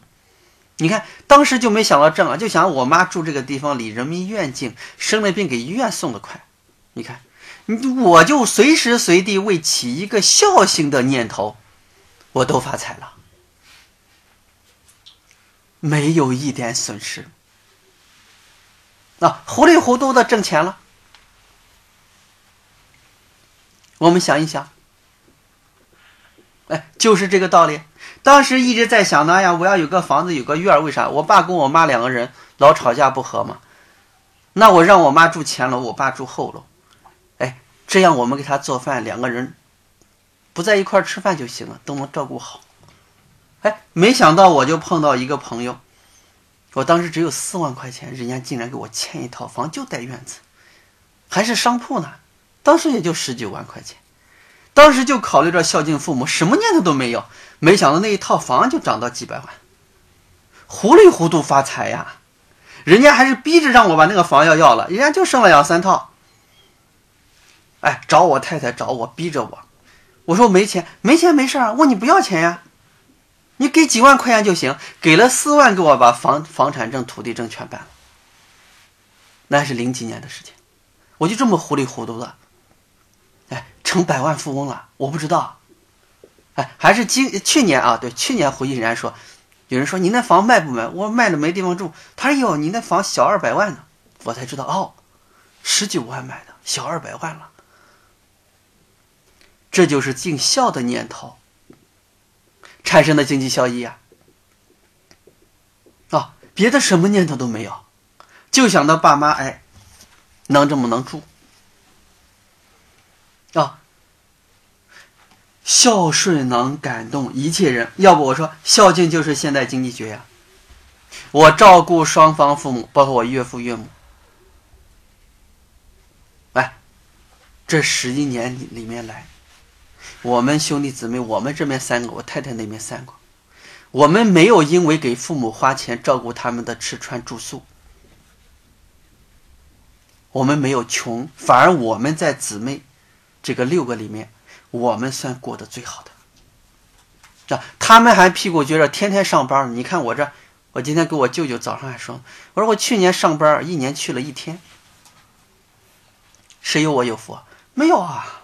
你看，当时就没想到挣啊，就想我妈住这个地方离人民医院近，生了病给医院送的快。你看，你我就随时随地为起一个孝心的念头，我都发财了，没有一点损失。啊，糊里糊涂的挣钱了。我们想一想，哎，就是这个道理。当时一直在想呢，呀，我要有个房子，有个院儿，为啥？我爸跟我妈两个人老吵架不和嘛。那我让我妈住前楼，我爸住后楼，哎，这样我们给他做饭，两个人不在一块儿吃饭就行了，都能照顾好。哎，没想到我就碰到一个朋友，我当时只有四万块钱，人家竟然给我签一套房，就带院子，还是商铺呢。当时也就十几万块钱，当时就考虑着孝敬父母，什么念头都没有。没想到那一套房就涨到几百万，糊里糊涂发财呀！人家还是逼着让我把那个房要要了，人家就剩了两三套。哎，找我太太找我，逼着我。我说没钱，没钱没事儿，问你不要钱呀？你给几万块钱就行，给了四万给我把房房产证、土地证全办了。那是零几年的事情，我就这么糊里糊涂的，成百万富翁了，我不知道。哎还是今去年啊，对，去年回忆人家说，有人说你那房卖不卖？我卖了没地方住。他说哟，你那房小二百万呢，我才知道哦，十九万买的，小二百万了。这就是尽孝的念头产生的经济效益啊！啊，别的什么念头都没有，就想到爸妈哎，能这么能住啊。孝顺能感动一切人，要不我说孝敬就是现代经济学呀。我照顾双方父母，包括我岳父岳母。哎，这十一年里面来，我们兄弟姊妹，我们这边三个，我太太那边三个，我们没有因为给父母花钱照顾他们的吃穿住宿，我们没有穷，反而我们在姊妹这个六个里面。我们算过得最好的，这他们还屁股撅着，天天上班。你看我这，我今天给我舅舅早上还说，我说我去年上班一年去了一天，谁有我有福？没有啊！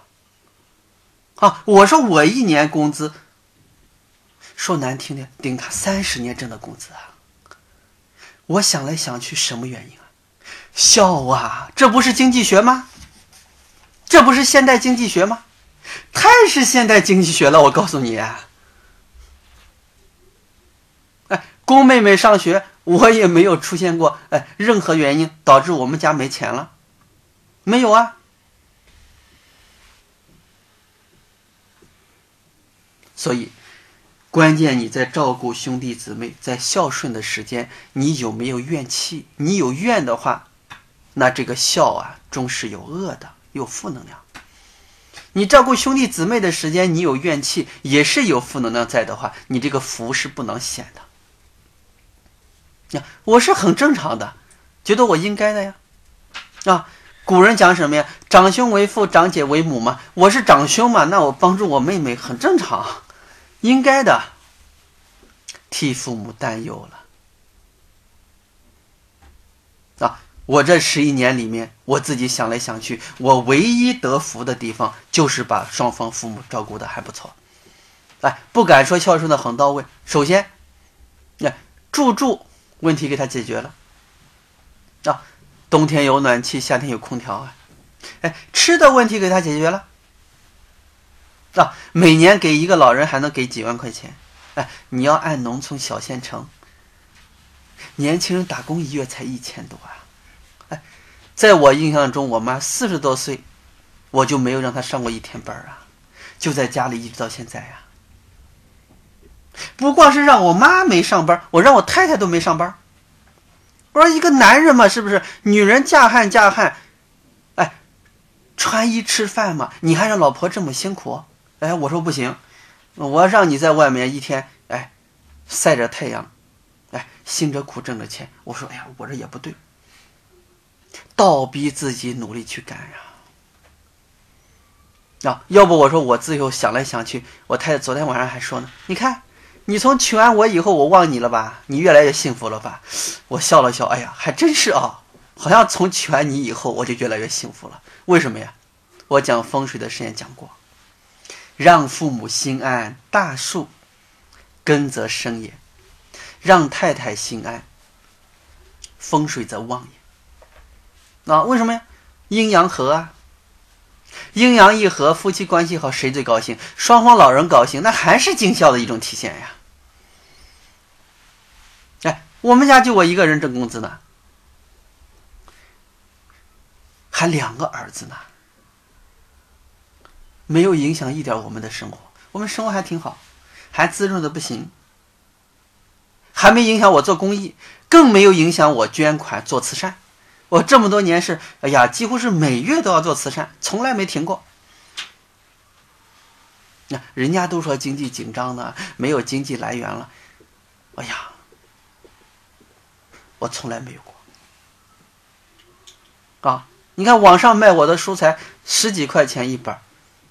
啊，我说我一年工资，说难听点，顶他三十年挣的工资啊！我想来想去，什么原因啊？笑啊！这不是经济学吗？这不是现代经济学吗？太是现代经济学了，我告诉你，哎，宫妹妹上学，我也没有出现过哎任何原因导致我们家没钱了，没有啊。所以，关键你在照顾兄弟姊妹，在孝顺的时间，你有没有怨气？你有怨的话，那这个孝啊，终是有恶的，有负能量。你照顾兄弟姊妹的时间，你有怨气，也是有负能量在的话，你这个福是不能显的。呀，我是很正常的，觉得我应该的呀。啊，古人讲什么呀？长兄为父，长姐为母嘛。我是长兄嘛，那我帮助我妹妹很正常，应该的。替父母担忧了啊。我这十一年里面，我自己想来想去，我唯一得福的地方就是把双方父母照顾的还不错。哎，不敢说孝顺的很到位。首先，那住住问题给他解决了啊，冬天有暖气，夏天有空调啊。哎，吃的问题给他解决了啊，每年给一个老人还能给几万块钱。哎，你要按农村小县城，年轻人打工一月才一千多啊。在我印象中，我妈四十多岁，我就没有让她上过一天班啊，就在家里一直到现在呀。不光是让我妈没上班，我让我太太都没上班。我说一个男人嘛，是不是？女人嫁汉嫁汉，哎，穿衣吃饭嘛，你还让老婆这么辛苦？哎，我说不行，我让你在外面一天，哎，晒着太阳，哎，辛着苦挣着钱。我说，哎呀，我这也不对，倒逼自己努力去干呀。啊，要不我说我自由想来想去，我太太昨天晚上还说呢，你看。你从娶完我以后，我忘你了吧？你越来越幸福了吧？我笑了笑，哎呀，还真是啊，好像从娶完你以后，我就越来越幸福了。为什么呀？我讲风水的时间讲过，让父母心安，大树根则生也；让太太心安，风水则旺也。啊，为什么呀？阴阳合啊，阴阳一合，夫妻关系好，谁最高兴？双方老人高兴，那还是尽孝的一种体现呀。哎我们家就我一个人挣工资呢，还两个儿子呢，没有影响一点我们的生活，我们生活还挺好，还滋润的不行，还没影响我做公益，更没有影响我捐款做慈善。我这么多年是，哎呀，几乎是每月都要做慈善，从来没停过。那人家都说经济紧张呢，没有经济来源了，哎呀。我从来没有过，啊！你看网上卖我的书才十几块钱一本，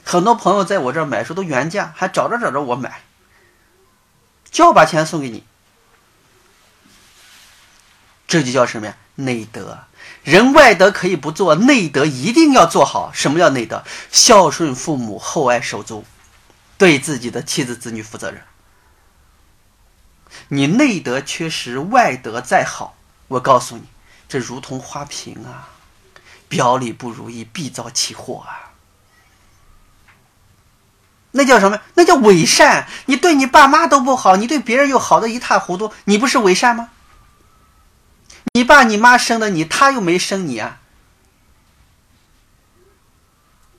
很多朋友在我这买书都原价，还找着找着我买，就要把钱送给你。这就叫什么呀？内德。人外德可以不做，内德一定要做好。什么叫内德？孝顺父母，厚爱手足，对自己的妻子子女负责任。你内德缺失，外德再好，我告诉你，这如同花瓶啊，表里不如意，必遭其祸啊。那叫什么？那叫伪善。你对你爸妈都不好，你对别人又好的一塌糊涂，你不是伪善吗？你爸你妈生的你，他又没生你啊，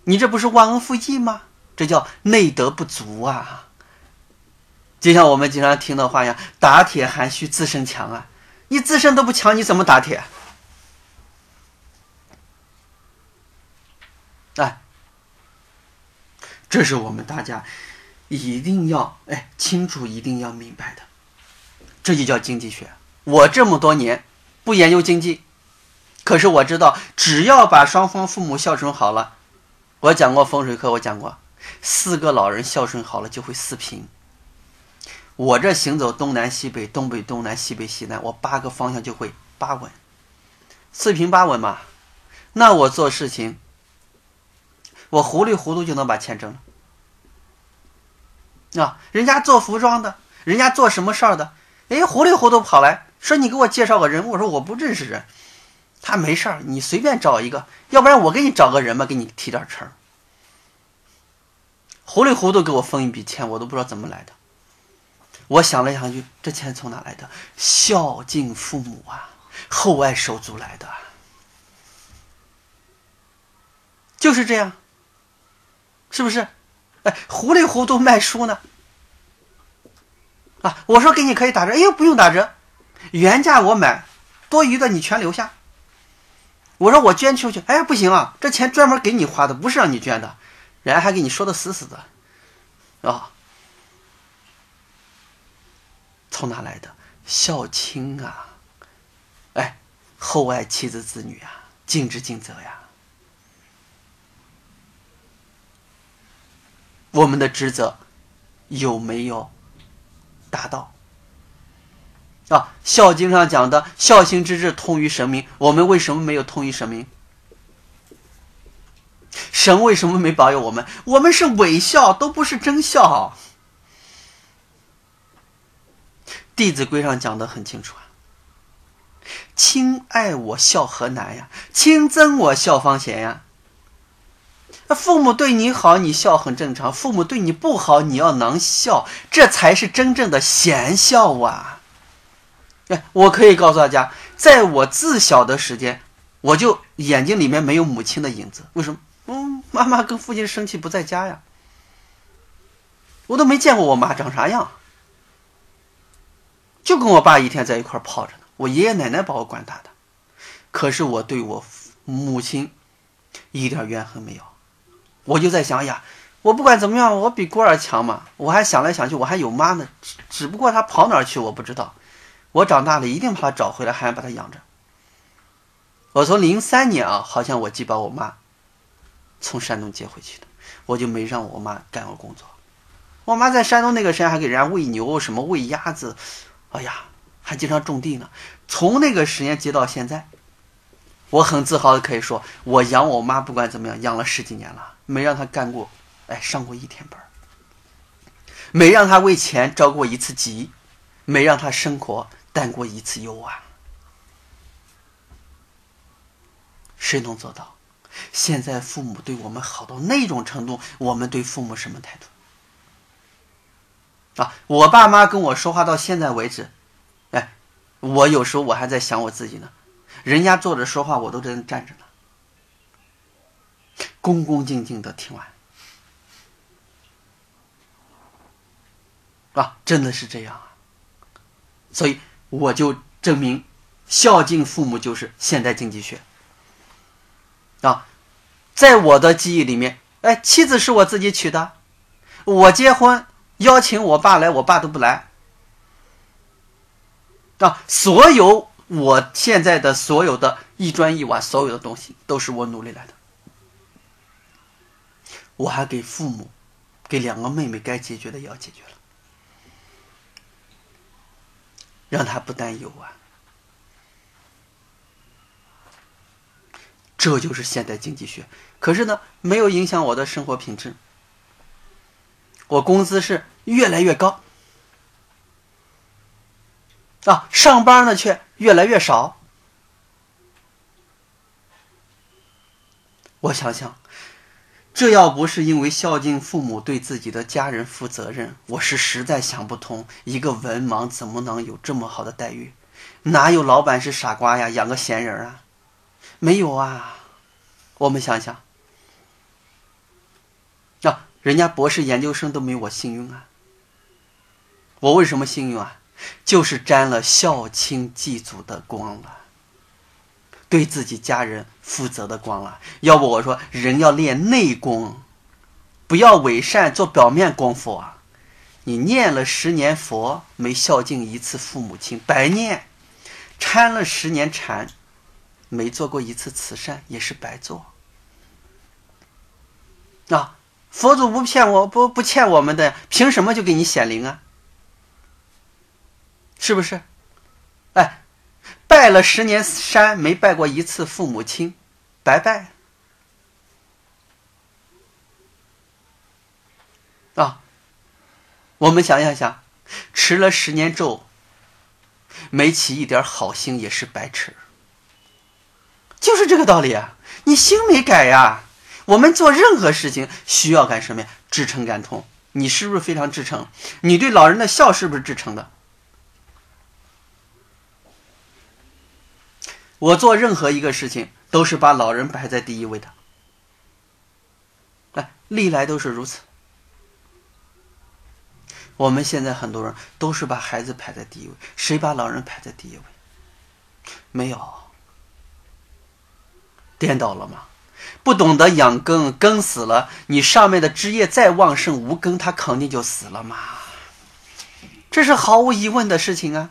你这不是忘恩负义吗？这叫内德不足啊。就像我们经常听的话一样，“打铁还需自身强”啊！你自身都不强，你怎么打铁？哎，这是我们大家一定要哎清楚、一定要明白的。这就叫经济学。我这么多年不研究经济，可是我知道，只要把双方父母孝顺好了，我讲过风水课，我讲过，四个老人孝顺好了就会四平。我这行走东南西北，东北东南，西北西南，我八个方向就会八稳，四平八稳嘛。那我做事情，我糊里糊涂就能把钱挣了。啊，人家做服装的，人家做什么事儿的，哎，糊里糊涂跑来说你给我介绍个人，我说我不认识人，他没事儿，你随便找一个，要不然我给你找个人吧，给你提点成。糊里糊涂给我分一笔钱，我都不知道怎么来的。我想了想，去这钱从哪来的？孝敬父母啊，厚爱手足来的，就是这样，是不是？哎，糊里糊涂卖书呢？啊，我说给你可以打折，哎呦，不用打折，原价我买，多余的你全留下。我说我捐出去，哎，不行啊，这钱专门给你花的，不是让你捐的，人家还给你说的死死的，啊。从哪来的孝亲啊？哎，厚爱妻子子女啊，尽职尽责呀。我们的职责有没有达到？啊，《孝经》上讲的“孝心之志，通于神明”，我们为什么没有通于神明？神为什么没保佑我们？我们是伪孝，都不是真孝。《弟子规》上讲的很清楚啊，“亲爱我孝何难呀，亲憎我孝方贤呀。”那父母对你好，你孝很正常；父母对你不好，你要能孝，这才是真正的贤孝啊！哎，我可以告诉大家，在我自小的时间，我就眼睛里面没有母亲的影子。为什么？嗯，妈妈跟父亲生气不在家呀，我都没见过我妈长啥样。就跟我爸一天在一块泡着呢。我爷爷奶奶把我管大的，可是我对我母亲一点怨恨没有。我就在想呀，我不管怎么样，我比孤儿强嘛。我还想来想去，我还有妈呢，只只不过她跑哪儿去我不知道。我长大了一定把她找回来，还要把她养着。我从零三年啊，好像我既把我妈从山东接回去的，我就没让我妈干过工作。我妈在山东那个山还给人家喂牛，什么喂鸭子，哎呀，还经常种地呢。从那个时间接到现在，我很自豪的可以说，我养我妈不管怎么样，养了十几年了，没让她干过，哎，上过一天班没让她为钱着过一次急，没让她生活担过一次忧啊。谁能做到？现在父母对我们好到那种程度，我们对父母什么态度？啊，我爸妈跟我说话到现在为止，哎，我有时候我还在想我自己呢。人家坐着说话，我都在站着呢，恭恭敬敬的听完。啊，真的是这样啊。所以我就证明，孝敬父母就是现代经济学。啊，在我的记忆里面，哎，妻子是我自己娶的，我结婚。邀请我爸来，我爸都不来。啊，所有我现在的所有的一砖一瓦，所有的东西都是我努力来的。我还给父母，给两个妹妹该解决的也要解决了，让他不担忧啊。这就是现代经济学。可是呢，没有影响我的生活品质。我工资是越来越高，啊，上班呢却越来越少。我想想，这要不是因为孝敬父母、对自己的家人负责任，我是实在想不通，一个文盲怎么能有这么好的待遇？哪有老板是傻瓜呀？养个闲人啊？没有啊！我们想想。啊人家博士研究生都没我幸运啊！我为什么幸运啊？就是沾了孝亲祭祖的光了，对自己家人负责的光了。要不我说，人要练内功，不要伪善做表面功夫啊！你念了十年佛，没孝敬一次父母亲，白念；参了十年禅，没做过一次慈善，也是白做。啊！佛祖不骗我，不不欠我们的，凭什么就给你显灵啊？是不是？拜了十年山，没拜过一次父母亲，白拜啊！我们想想想，持了十年咒，没起一点好心，也是白吃。就是这个道理啊！你心没改呀？我们做任何事情需要干什么呀？至诚感通。你是不是非常至诚？你对老人的孝是不是至诚的？我做任何一个事情都是把老人摆在第一位的，哎，历来都是如此。我们现在很多人都是把孩子排在第一位，谁把老人排在第一位？没有，颠倒了吗？不懂得养根，根死了，你上面的枝叶再旺盛，无根它肯定就死了嘛。这是毫无疑问的事情啊！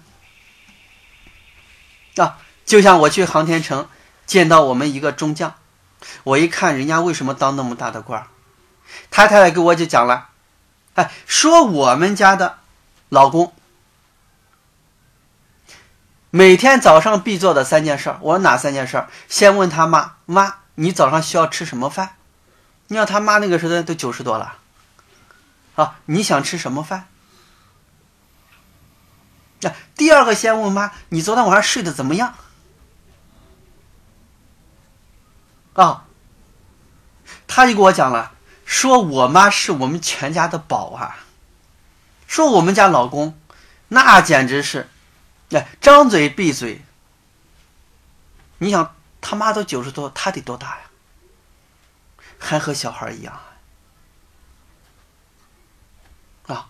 啊，就像我去航天城见到我们一个中将，我一看人家为什么当那么大的官儿，他太太给我就讲了，哎，说我们家的老公每天早上必做的三件事儿。我说哪三件事儿？先问他妈妈。你早上需要吃什么饭？你要他妈那个时候都九十多了，啊，你想吃什么饭？那第二个先问妈，你昨天晚上睡得怎么样？啊，他就给我讲了，说我妈是我们全家的宝啊，说我们家老公那简直是，哎，张嘴闭嘴，你想。他妈都九十多，他得多大呀？还和小孩一样啊！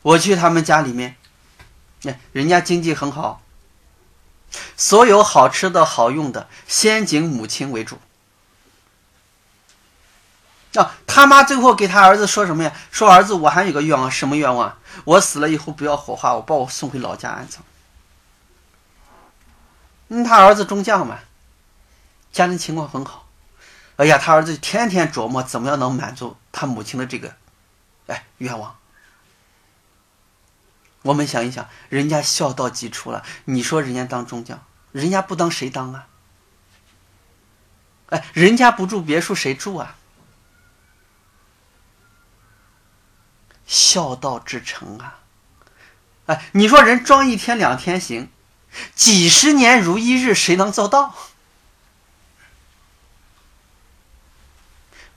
我去他们家里面，哎，人家经济很好，所有好吃的好用的，先敬母亲为主。啊，他妈最后给他儿子说什么呀？说儿子，我还有个愿望，什么愿望？我死了以后不要火化，我把我送回老家安葬。嗯，他儿子中将嘛，家庭情况很好。哎呀，他儿子天天琢磨怎么样能满足他母亲的这个，哎，愿望。我们想一想，人家孝道几出了？你说人家当中将，人家不当谁当啊？哎，人家不住别墅谁住啊？孝道之成啊！哎，你说人装一天两天行，几十年如一日，谁能做到？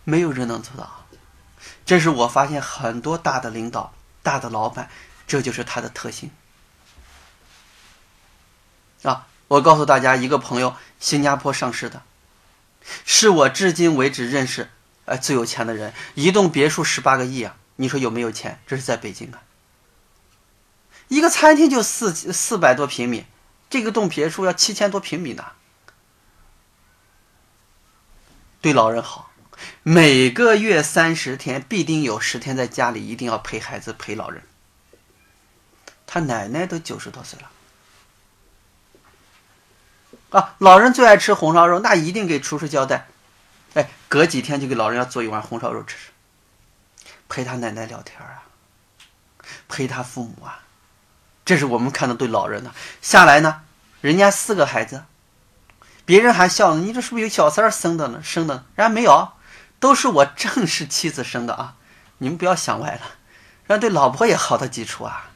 没有人能做到。这是我发现很多大的领导、大的老板。这就是它的特性啊！我告诉大家，一个朋友，新加坡上市的，是我至今为止认识哎最有钱的人，一栋别墅十八个亿啊！你说有没有钱？这是在北京啊，一个餐厅就四四百多平米，这个栋别墅要七千多平米呢。对老人好，每个月三十天，必定有十天在家里，一定要陪孩子陪老人。他奶奶都九十多岁了，啊，老人最爱吃红烧肉，那一定给厨师交代，哎，隔几天就给老人要做一碗红烧肉吃吃，陪他奶奶聊天啊，陪他父母啊，这是我们看到对老人的。下来呢，人家四个孩子，别人还笑呢，你这是不是有小三儿生的呢？生的，人家没有，都是我正式妻子生的啊！你们不要想歪了，人家对老婆也好的基础啊。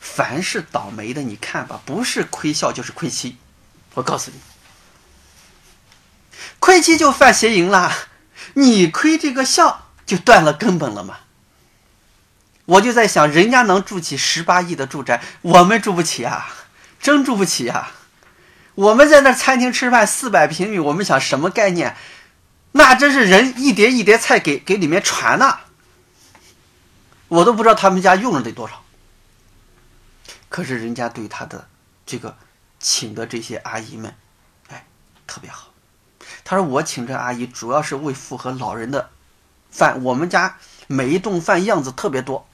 凡是倒霉的，你看吧，不是亏孝就是亏妻。我告诉你，亏妻就犯邪淫啦，你亏这个孝就断了根本了嘛。我就在想，人家能住起十八亿的住宅，我们住不起啊，真住不起啊。我们在那餐厅吃饭，四百平米，我们想什么概念？那真是人一碟一碟菜给给里面传呐，我都不知道他们家用了得多少。可是人家对他的这个请的这些阿姨们，哎，特别好。他说我请这阿姨主要是为符合老人的饭。我们家每一顿饭样子特别多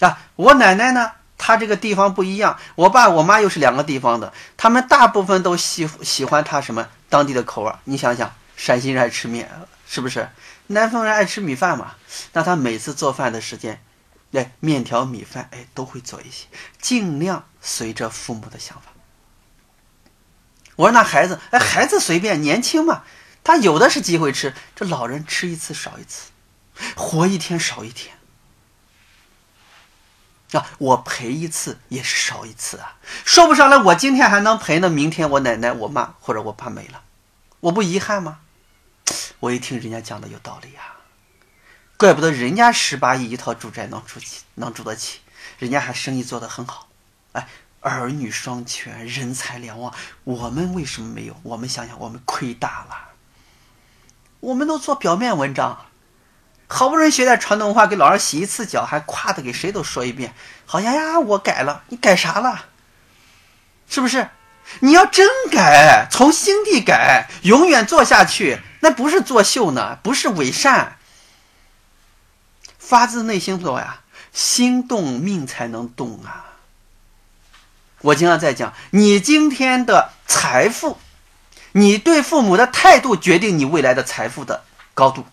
啊。我奶奶呢，她这个地方不一样。我爸我妈又是两个地方的，他们大部分都喜喜欢他什么当地的口味。你想想，陕西人爱吃面，是不是？南方人爱吃米饭嘛。那他每次做饭的时间。哎，面条、米饭，哎，都会做一些，尽量随着父母的想法。我说那孩子，哎，孩子随便，年轻嘛，他有的是机会吃。这老人吃一次少一次，活一天少一天。啊，我陪一次也是少一次啊。说不上来，我今天还能陪呢，明天我奶奶、我妈或者我爸没了，我不遗憾吗？我一听人家讲的有道理呀。怪不得人家十八亿一套住宅能住起，能住得起，人家还生意做得很好，哎，儿女双全，人财两旺。我们为什么没有？我们想想，我们亏大了。我们都做表面文章，好不容易学点传统文化，给老人洗一次脚，还夸的给谁都说一遍，好像呀，我改了，你改啥了？是不是？你要真改，从心底改，永远做下去，那不是作秀呢，不是伪善。发自内心说呀，心动命才能动啊！我经常在讲，你今天的财富，你对父母的态度决定你未来的财富的高度。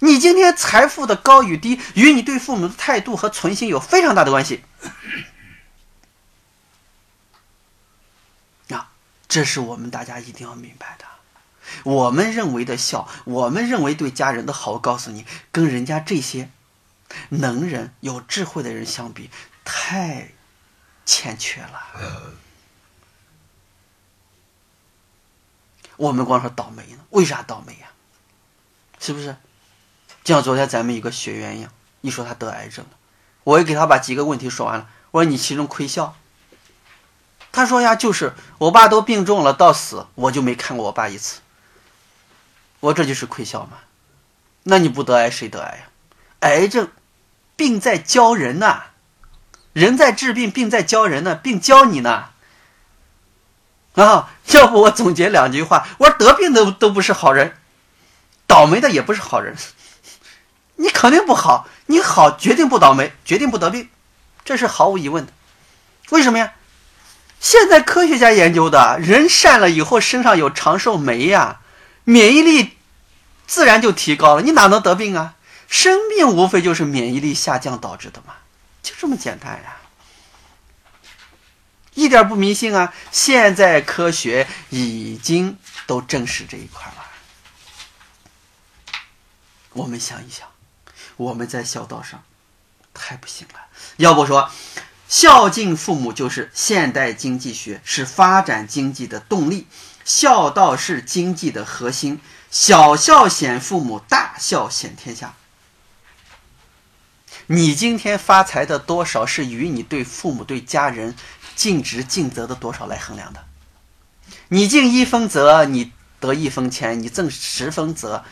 你今天财富的高与低，与你对父母的态度和存心有非常大的关系。啊，这是我们大家一定要明白的。我们认为的孝，我们认为对家人的好，我告诉你，跟人家这些能人、有智慧的人相比，太欠缺了。我们光说倒霉呢，为啥倒霉呀？是不是？就像昨天咱们一个学员一样，一说他得癌症了，我也给他把几个问题说完了。我说你其中亏孝？他说呀，就是我爸都病重了，到死我就没看过我爸一次。我这就是亏孝嘛？那你不得癌谁得癌呀？癌症病在教人呐，人在治病，病在教人呢，病教你呢。啊，要不我总结两句话，我说得病的都不是好人，倒霉的也不是好人。你肯定不好，你好决定不倒霉，决定不得病，这是毫无疑问的。为什么呀？现在科学家研究的人善了以后身上有长寿酶呀，免疫力自然就提高了，你哪能得病啊？生病无非就是免疫力下降导致的嘛，就这么简单呀，一点不迷信啊！现在科学已经都证实这一块了。我们想一想，我们在孝道上太不行了。要不说，孝敬父母就是现代经济学，是发展经济的动力。孝道是经济的核心，小孝显父母，大孝显天下。你今天发财的多少是与你对父母、对家人尽职尽责的多少来衡量的。你尽一分责，你得一分钱；你挣十分责，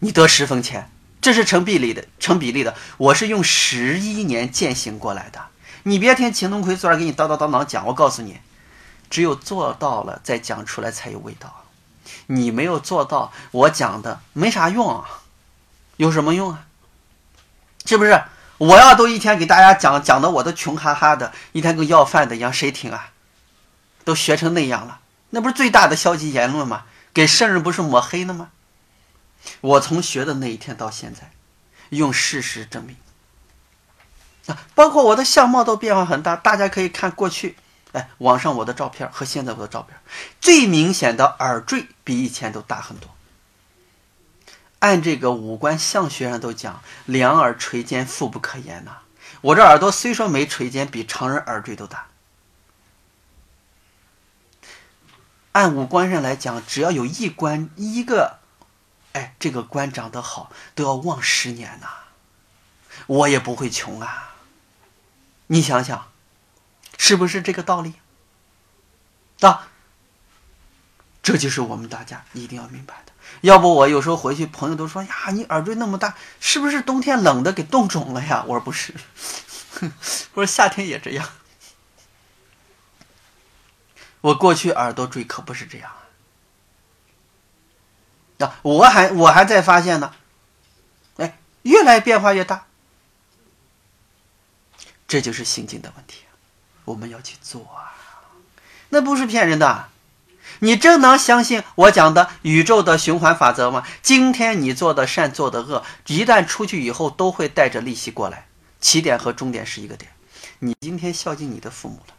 你得十分钱。这是成比例的，成比例的。我是用十一年践行过来的。你别听秦东奎坐这给你叨叨叨叨讲，我告诉你，只有做到了再讲出来才有味道。你没有做到，我讲的没啥用啊，有什么用啊？是不是？我要都一天给大家讲讲的，我都穷哈哈的，一天跟要饭的一样，谁听啊？都学成那样了，那不是最大的消极言论吗？给圣人不是抹黑了吗？我从学的那一天到现在，用事实证明啊，包括我的相貌都变化很大，大家可以看过去，哎，网上我的照片和现在我的照片，最明显的耳坠比以前都大很多。按这个五官相学上都讲，两耳垂肩，富不可言呐。我这耳朵虽说没垂肩，比常人耳坠都大。按五官上来讲，只要有一官一个，哎，这个官长得好，都要旺十年呐。我也不会穷啊。你想想，是不是这个道理？啊，这就是我们大家一定要明白的。要不我有时候回去，朋友都说呀，你耳坠那么大，是不是冬天冷的给冻肿了呀？我说不是，我说夏天也这样。我过去耳朵坠可不是这样啊，我还我还在发现呢，哎，越来变化越大，这就是心境的问题，我们要去做啊，那不是骗人的。你真能相信我讲的宇宙的循环法则吗？今天你做的善，做的恶，一旦出去以后，都会带着利息过来。起点和终点是一个点。你今天孝敬你的父母了，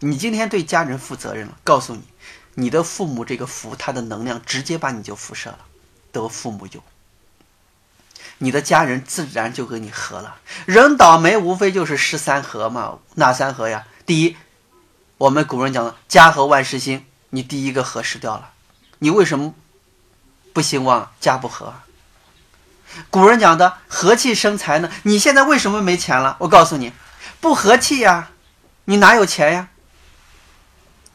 你今天对家人负责任了。告诉你，你的父母这个福，他的能量直接把你就辐射了，得父母有，你的家人自然就跟你和了。人倒霉无非就是失三合嘛，哪三合呀？第一，我们古人讲的家和万事兴。你第一个和失掉了，你为什么不兴旺家不和？古人讲的和气生财呢？你现在为什么没钱了？我告诉你，不和气呀，你哪有钱呀？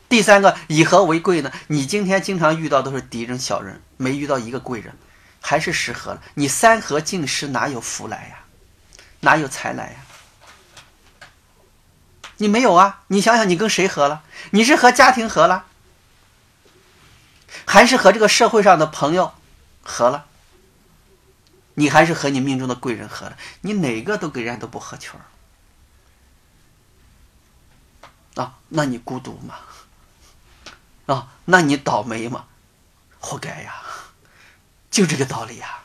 第三个以和为贵呢？你今天经常遇到都是敌人小人，没遇到一个贵人，还是失和了。你三合尽失，哪有福来呀？哪有财来呀？你没有啊？你想想，你跟谁合了？你是和家庭合了？还是和这个社会上的朋友合了，你还是和你命中的贵人合了，你哪个都跟人家都不合群啊？那你孤独吗？啊？那你倒霉吗？活该呀！就这个道理呀。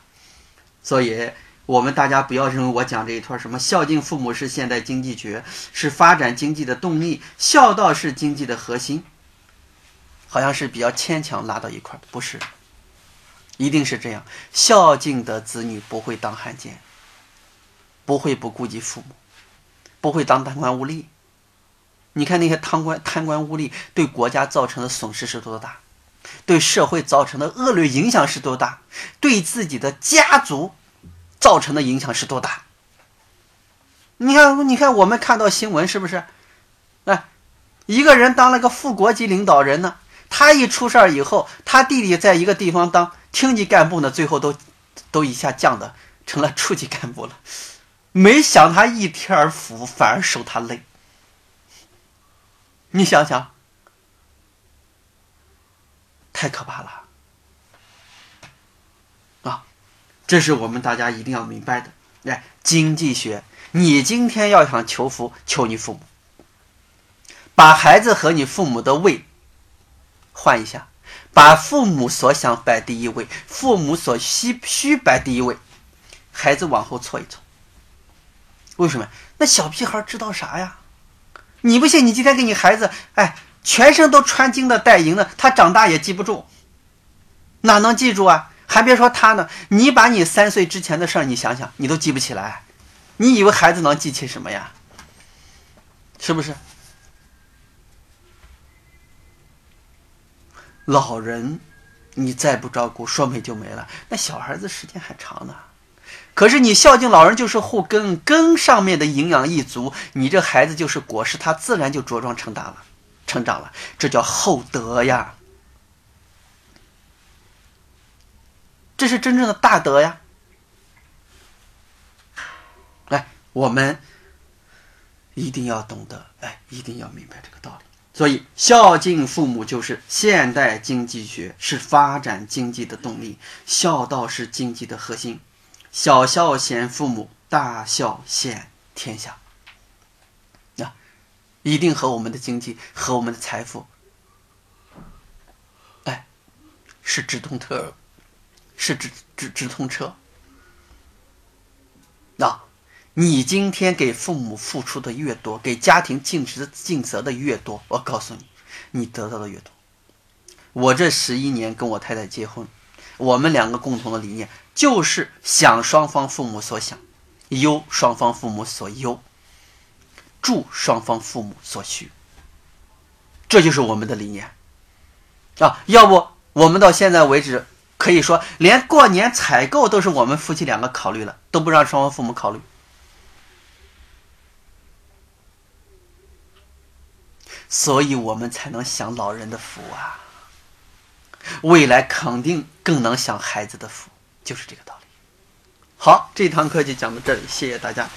所以，我们大家不要认为我讲这一串什么孝敬父母是现代经济学，是发展经济的动力，孝道是经济的核心。好像是比较牵强拉到一块，不是，一定是这样。孝敬的子女不会当汉奸，不会不顾及父母，不会当贪官污吏。你看那些贪官贪官污吏对国家造成的损失是多大，对社会造成的恶劣影响是多大，对自己的家族造成的影响是多大？你看，你看，我们看到新闻是不是？哎，一个人当了个副国级领导人呢？他一出事儿以后，他弟弟在一个地方当厅级干部呢，最后都都一下降的成了处级干部了。没享他一天福，反而受他累。你想想，太可怕了啊！这是我们大家一定要明白的。哎，经济学，你今天要想求福，求你父母，把孩子和你父母的位换一下，把父母所想摆第一位，父母所需需摆第一位，孩子往后错一错。为什么？那小屁孩知道啥呀？你不信？你今天给你孩子，哎，全身都穿金的、戴银的，他长大也记不住，哪能记住啊？还别说他呢，你把你三岁之前的事儿，你想想，你都记不起来，你以为孩子能记起什么呀？是不是？老人，你再不照顾，说没就没了。那小孩子时间还长呢。可是你孝敬老人就是护根，根上面的营养一足，你这孩子就是果实，他自然就茁壮成大了，成长了，这叫厚德呀，这是真正的大德呀。来，我们一定要懂得，哎，一定要明白这个道理。所以，孝敬父母就是现代经济学，是发展经济的动力，孝道是经济的核心。小孝贤父母，大孝显天下。一定和我们的经济和我们的财富，哎，是直通车，是直直直通车。那，你今天给父母付出的越多，给家庭尽职尽责的越多，我告诉你，你得到的越多。我这十一年跟我太太结婚。我们两个共同的理念就是想双方父母所想，忧双方父母所忧，助双方父母所需。这就是我们的理念啊！要不我们到现在为止可以说连过年采购都是我们夫妻两个考虑了，都不让双方父母考虑，所以我们才能享老人的福啊！未来肯定更能享孩子的福，就是这个道理。好，这堂课就讲到这里，谢谢大家。